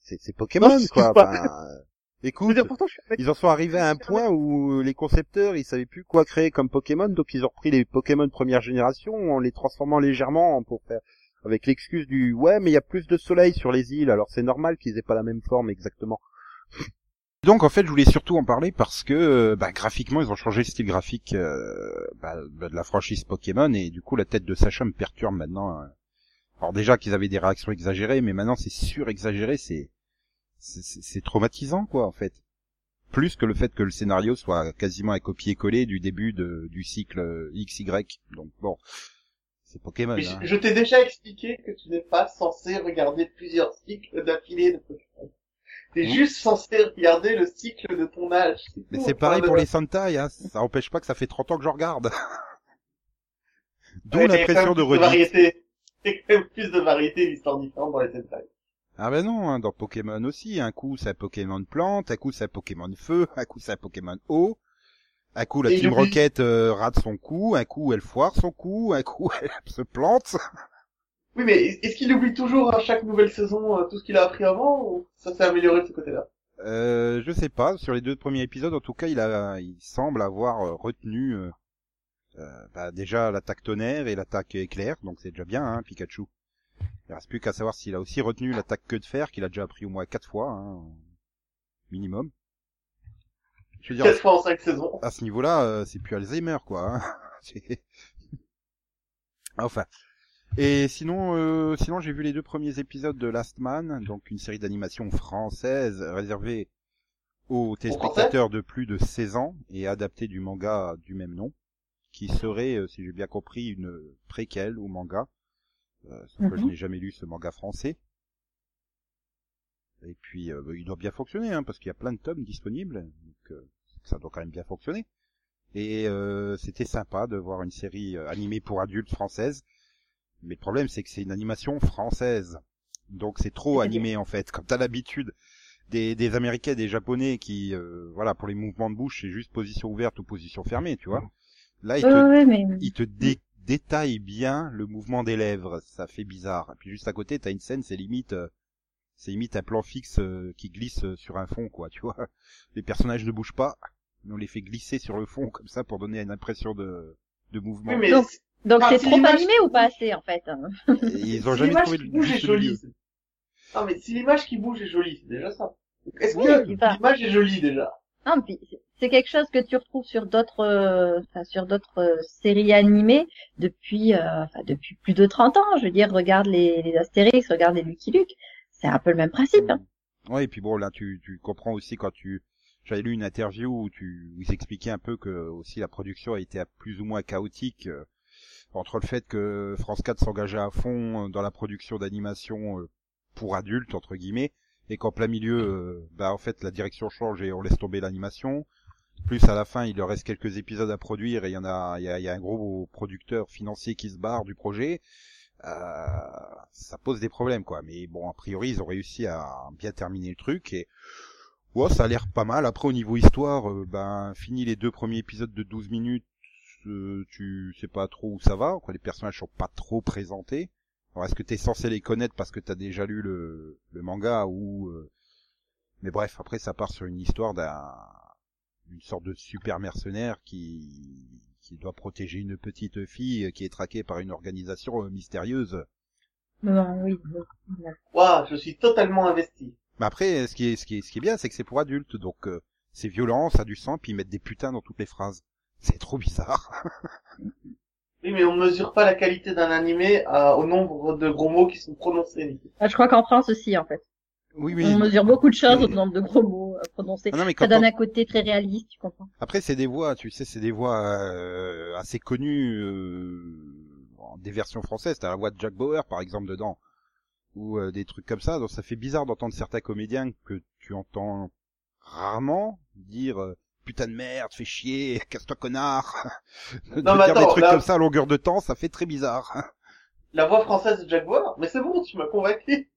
c'est c'est Pokémon Non, quoi. Enfin, écoute, dire, pourtant, je suis ils en sont arrivés à un point où les concepteurs, ils savaient plus quoi créer comme Pokémon, donc ils ont repris les Pokémon première génération en les transformant légèrement pour faire avec l'excuse du ouais, mais il y a plus de soleil sur les îles, alors c'est normal qu'ils aient pas la même forme exactement. Donc en fait, je voulais surtout en parler parce que euh, bah, graphiquement, ils ont changé le style graphique euh, bah, bah, de la franchise Pokémon et du coup la tête de Sacha me perturbe maintenant. euh. Alors déjà qu'ils avaient des réactions exagérées, mais maintenant c'est sur-exagéré, c'est c'est- traumatisant quoi en fait. Plus que le fait que le scénario soit quasiment un copier-coller du début de, du cycle XY. Donc bon, c'est Pokémon. Hein. je, t'ai déjà expliqué que tu n'es pas censé regarder plusieurs cycles d'affilée de Pokémon. T'es Mmh. juste censé regarder le cycle de ton âge. Mais c'est pareil Enfin, pour le- les Sentai, hein. ça empêche pas que ça fait 30 ans que je regarde. D'où Ouais, l'impression de redite. variété. Il y a quand même plus de variété, d'histoires différentes dans les Sentai. Ah ben non, hein, dans Pokémon aussi, un coup c'est un Pokémon plante, un coup c'est un Pokémon feu, un coup c'est un Pokémon eau, un coup la Et Team Rocket euh, rate son coup, un coup elle foire son coup, un coup elle se plante. Oui, mais est-ce qu'il oublie toujours à chaque nouvelle saison euh, tout ce qu'il a appris avant ou ça s'est amélioré de ce côté-là? Euh, je sais pas, sur les deux premiers épisodes en tout cas il a, il semble avoir euh, retenu euh, euh, bah, déjà l'attaque tonnerre et l'attaque éclair, donc c'est déjà bien hein, Pikachu. Il reste plus qu'à savoir s'il a aussi retenu l'attaque queue de fer qu'il a déjà appris au moins quatre fois, hein, minimum. Je veux dire, fois en cinq saisons. à ce niveau-là, euh, c'est plus Alzheimer, quoi. hein. Enfin. Et sinon, euh, sinon j'ai vu les deux premiers épisodes de Last Man, donc une série d'animation française réservée aux téléspectateurs de plus de 16 ans et adaptée du manga du même nom, qui serait, euh, si j'ai bien compris, une préquelle au manga. Euh, sauf que je Mhm. n'ai jamais lu ce manga français. Et puis, euh, bah, il doit bien fonctionner, hein, parce qu'il y a plein de tomes disponibles, donc euh, ça doit quand même bien fonctionner. Et euh, c'était sympa de voir une série euh, animée pour adultes française. Mais le problème, c'est que c'est une animation française. Donc c'est trop animé en fait. Comme t'as l'habitude des, des Américains, et des Japonais qui, euh, voilà, pour les mouvements de bouche, c'est juste position ouverte ou position fermée, tu vois. Là, ils te, ouais, mais il te dé- détaille bien le mouvement des lèvres, ça fait bizarre. Et puis juste à côté, t'as une scène, c'est limite, euh, c'est limite un plan fixe euh, qui glisse euh, sur un fond, quoi, tu vois. Les personnages ne bougent pas, mais on les fait glisser sur le fond comme ça pour donner une impression de, de mouvement. Oui, mais Donc, Donc Ah, c'est trop animé ou pas assez en fait hein? Et ils ont si jamais l'image trouvé qui le Non, mais si l'image qui bouge est jolie, c'est déjà ça. Est-ce Oui, que l'image est jolie déjà? Non, puis c'est- c'est quelque chose que tu retrouves sur d'autres, euh, enfin, sur d'autres euh, séries animées depuis, euh, enfin, depuis plus de 30 ans. Je veux dire, regarde les, les Astérix, regarde les Lucky Luke. C'est un peu le même principe. Hein. Ouais, et puis bon, là, tu, tu comprends aussi quand tu, j'avais lu une interview où tu, où ils expliquaient un peu que aussi la production a été plus ou moins chaotique euh, entre le fait que France 4 s'engageait à fond euh, dans la production d'animation euh, pour adultes entre guillemets, et qu'en plein milieu, bah en fait la direction change et on laisse tomber l'animation. Plus à la fin, il leur reste quelques épisodes à produire et il y en a, il y a, y a un gros producteur financier qui se barre du projet. Euh, ça pose des problèmes quoi. Mais bon, a priori, ils ont réussi à bien terminer le truc et ouais, ça a l'air pas mal. Après, au niveau histoire, euh, ben fini les deux premiers épisodes de 12 minutes, euh, tu sais pas trop où ça va. Quoi, les personnages sont pas trop présentés. Alors, est-ce que t'es censé les connaître parce que t'as déjà lu le, manga ou euh, mais bref, après ça part sur une histoire d'un une sorte de super mercenaire qui qui doit protéger une petite fille qui est traquée par une organisation euh, mystérieuse. Non, oui. Waouh, je suis totalement investi. Mais après, ce qui est, ce qui est, ce qui est bien, c'est que c'est pour adultes, donc euh, c'est violent, ça a du sang, puis ils mettent des putains dans toutes les phrases. C'est trop bizarre. Oui, mais on mesure pas la qualité d'un animé à- au nombre de gros mots qui sont prononcés. Ah, Je crois qu'en France aussi, en fait. Oui, oui. On mesure beaucoup de choses au nombre de gros mots prononcés. Ah non, mais quand Ça donne on- un côté très réaliste, tu comprends Après, c'est des voix, tu sais, c'est des voix euh, assez connues, euh, en- des versions françaises. T'as la voix de Jack Bauer, par exemple, dedans, ou euh, des trucs comme ça. Donc, ça fait bizarre d'entendre certains comédiens que tu entends rarement dire euh, putain de merde, fais chier, casse-toi connard. de Non, mais dire des trucs là- comme ça à longueur de temps, ça fait très bizarre. La voix française de Jack Bauer? Mais c'est bon, tu m'as convaincu.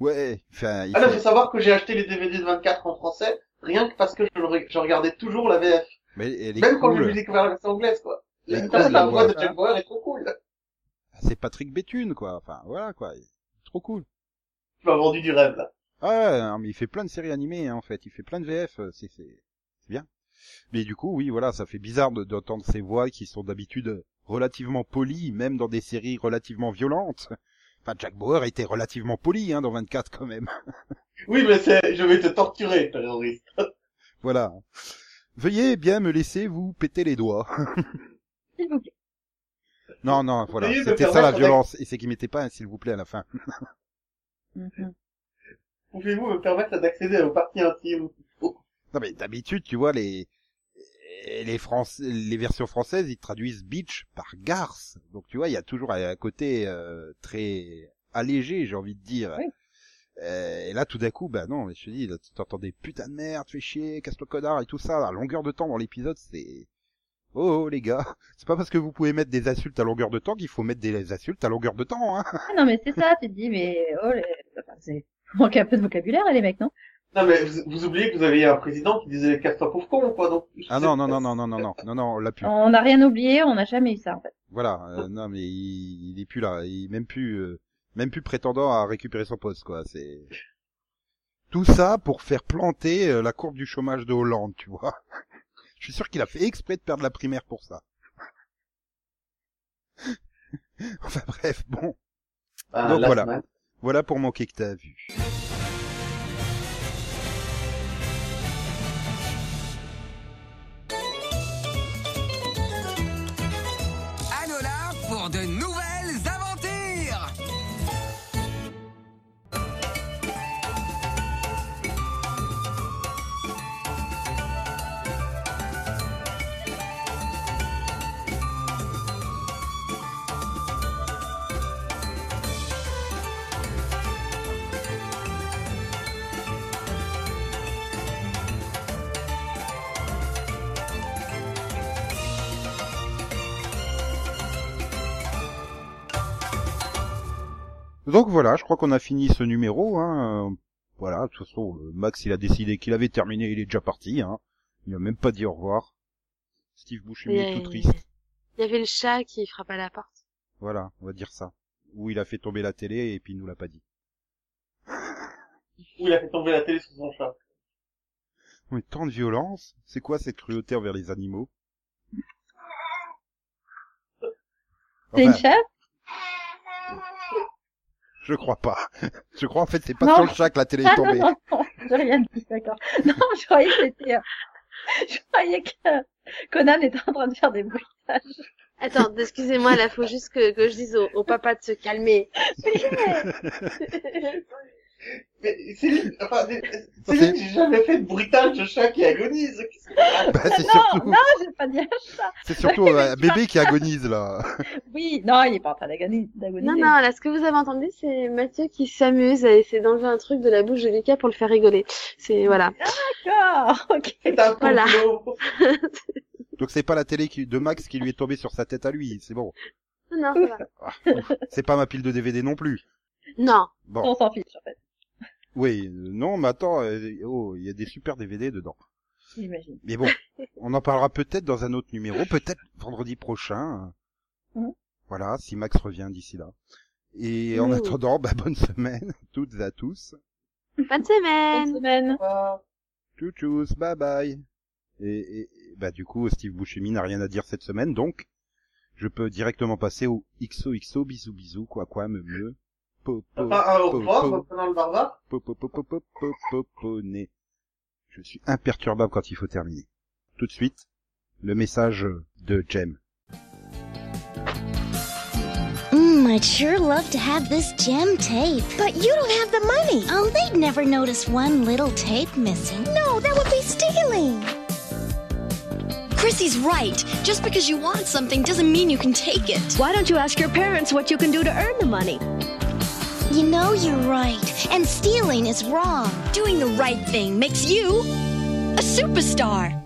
Ouais, enfin, il Ah là, faut- faut savoir que j'ai acheté les DVD de 24 en français, rien que parce que je, le re- je regardais toujours la VF. mais elle est Même quand cool. j'ai découvert la version anglaise, quoi. La, voix de Jack Bauer est trop cool. C'est Patrick Béthune, quoi. Enfin, voilà, quoi. Trop cool. Tu m'as vendu du rêve, là. Ah non, mais il fait plein de séries animées, hein, en fait. Il fait plein de VF, euh, c'est, c'est, c'est bien. Mais du coup, oui, voilà, ça fait bizarre de- d'entendre ces voix qui sont d'habitude relativement polies, même dans des séries relativement violentes. Enfin, Jack Bauer était relativement poli, hein, dans 24 quand même. Oui, mais c'est, je vais te torturer, terroriste. voilà. Veuillez bien me laisser vous péter les doigts. S'il vous plaît. non, non, voilà. Veuillez C'était ça permettre la violence. Et c'est qu'il mettait pas un s'il vous plaît à la fin. Mhm. Pouvez-vous me permettre d'accéder aux parties intimes Non mais d'habitude, tu vois les les France, les versions françaises, ils traduisent beach par garce. Donc tu vois, il y a toujours un côté euh, très allégé, j'ai envie de dire. Oui. Euh, et là, tout d'un coup, bah non, je te dis, tu des putains de merde, fais chier, casse-toi connard et tout ça, à longueur de temps dans l'épisode, c'est Oh, oh, les gars, c'est pas parce que vous pouvez mettre des insultes à longueur de temps qu'il faut mettre des insultes à longueur de temps, hein. Ah non, mais c'est ça, tu te dis, mais oh, les... enfin, c'est manque un peu de vocabulaire, les mecs, non? Non, mais vous, vous oubliez que vous aviez un président qui disait casse-toi pauvre con, quoi, donc. Ah non, non, non, non, non, non, non, non, non, on l'a plus. On n'a rien oublié, on n'a jamais eu ça, en fait. Voilà, euh, non, mais il, il est plus là, il est même plus, euh, même plus prétendant à récupérer son poste, quoi, c'est... Tout ça pour faire planter euh, la courbe du chômage de Hollande, tu vois. Je suis sûr qu'il a fait exprès de perdre la primaire pour ça. enfin bref, bon. Ah, Donc là, voilà. mal. Voilà pour manquer que t'as vu. Donc voilà, je crois qu'on a fini ce numéro. Hein. Voilà, de toute façon, euh, Max il a décidé qu'il avait terminé, il est déjà parti. Hein. Il a même pas dit au revoir. Steve Buscemi est tout triste. Il y avait le chat qui frappe à la porte. Voilà, on va dire ça. Ou il a fait tomber la télé et puis il nous l'a pas dit. Où il a fait tomber la télé sur son chat. Mais tant de violence, c'est quoi cette cruauté envers les animaux? C'est une chatte? Je crois pas. Je crois en fait c'est pas Non. sur le chat que la télé est Ah non, tombée. non, non, j'ai rien dit, d'accord. Non, je croyais que c'était... euh, Je croyais que Conan était en train de faire des bruitages. Attends, excusez-moi, là, faut juste que, que je dise au, au papa de se calmer. Mais c'est lui, enfin, j'ai jamais fait de bruitage de chat qui agonise. Qu'est-ce que- Bah, c'est Non, surtout, non, j'ai pas dit ça. c'est surtout euh, un bébé qui agonise là. Oui, non, il est pas en train d'agoniser. Non, non, là, ce que vous avez entendu, c'est Mathieu qui s'amuse à essayer d'enlever un truc de la bouche de Lucas pour le faire rigoler. C'est, voilà. D'accord, ok. C'est un Voilà. Donc c'est pas la télé qui- de Max qui lui est tombée sur sa tête à lui, c'est bon. Non, non, ça va. C'est pas ma pile de DVD non plus. Non. Bon, On s'en fiche, en fait, oui, euh, non, mais attends, euh, oh, il y a des super DVD dedans. j'imagine. Mais bon, on en parlera peut-être dans un autre numéro, peut-être vendredi prochain. Mhm. Voilà, si Max revient d'ici là. Et en attendant, bah, bonne semaine, toutes et à tous. Bonne Bonne semaine. semaine. Ah. Tchou tchous, bye bye. Et, et- bah du coup, Steve Buscemi n'a rien à dire cette semaine, donc je peux directement passer au XOXO, bisous bisous, quoi quoi, me me. Je suis imperturbable quand il faut terminer. Tout de suite, le message de Jem. Mmm, I'd sure love to have this gem tape. But you don't have the money. Oh, they'd never notice one little tape missing. No, that would be stealing. Chrissy's right. Just because you want something doesn't mean you can take it. Why don't you ask your parents what you can do to earn the money? You know you're right, and stealing is wrong. Doing the right thing makes you a superstar.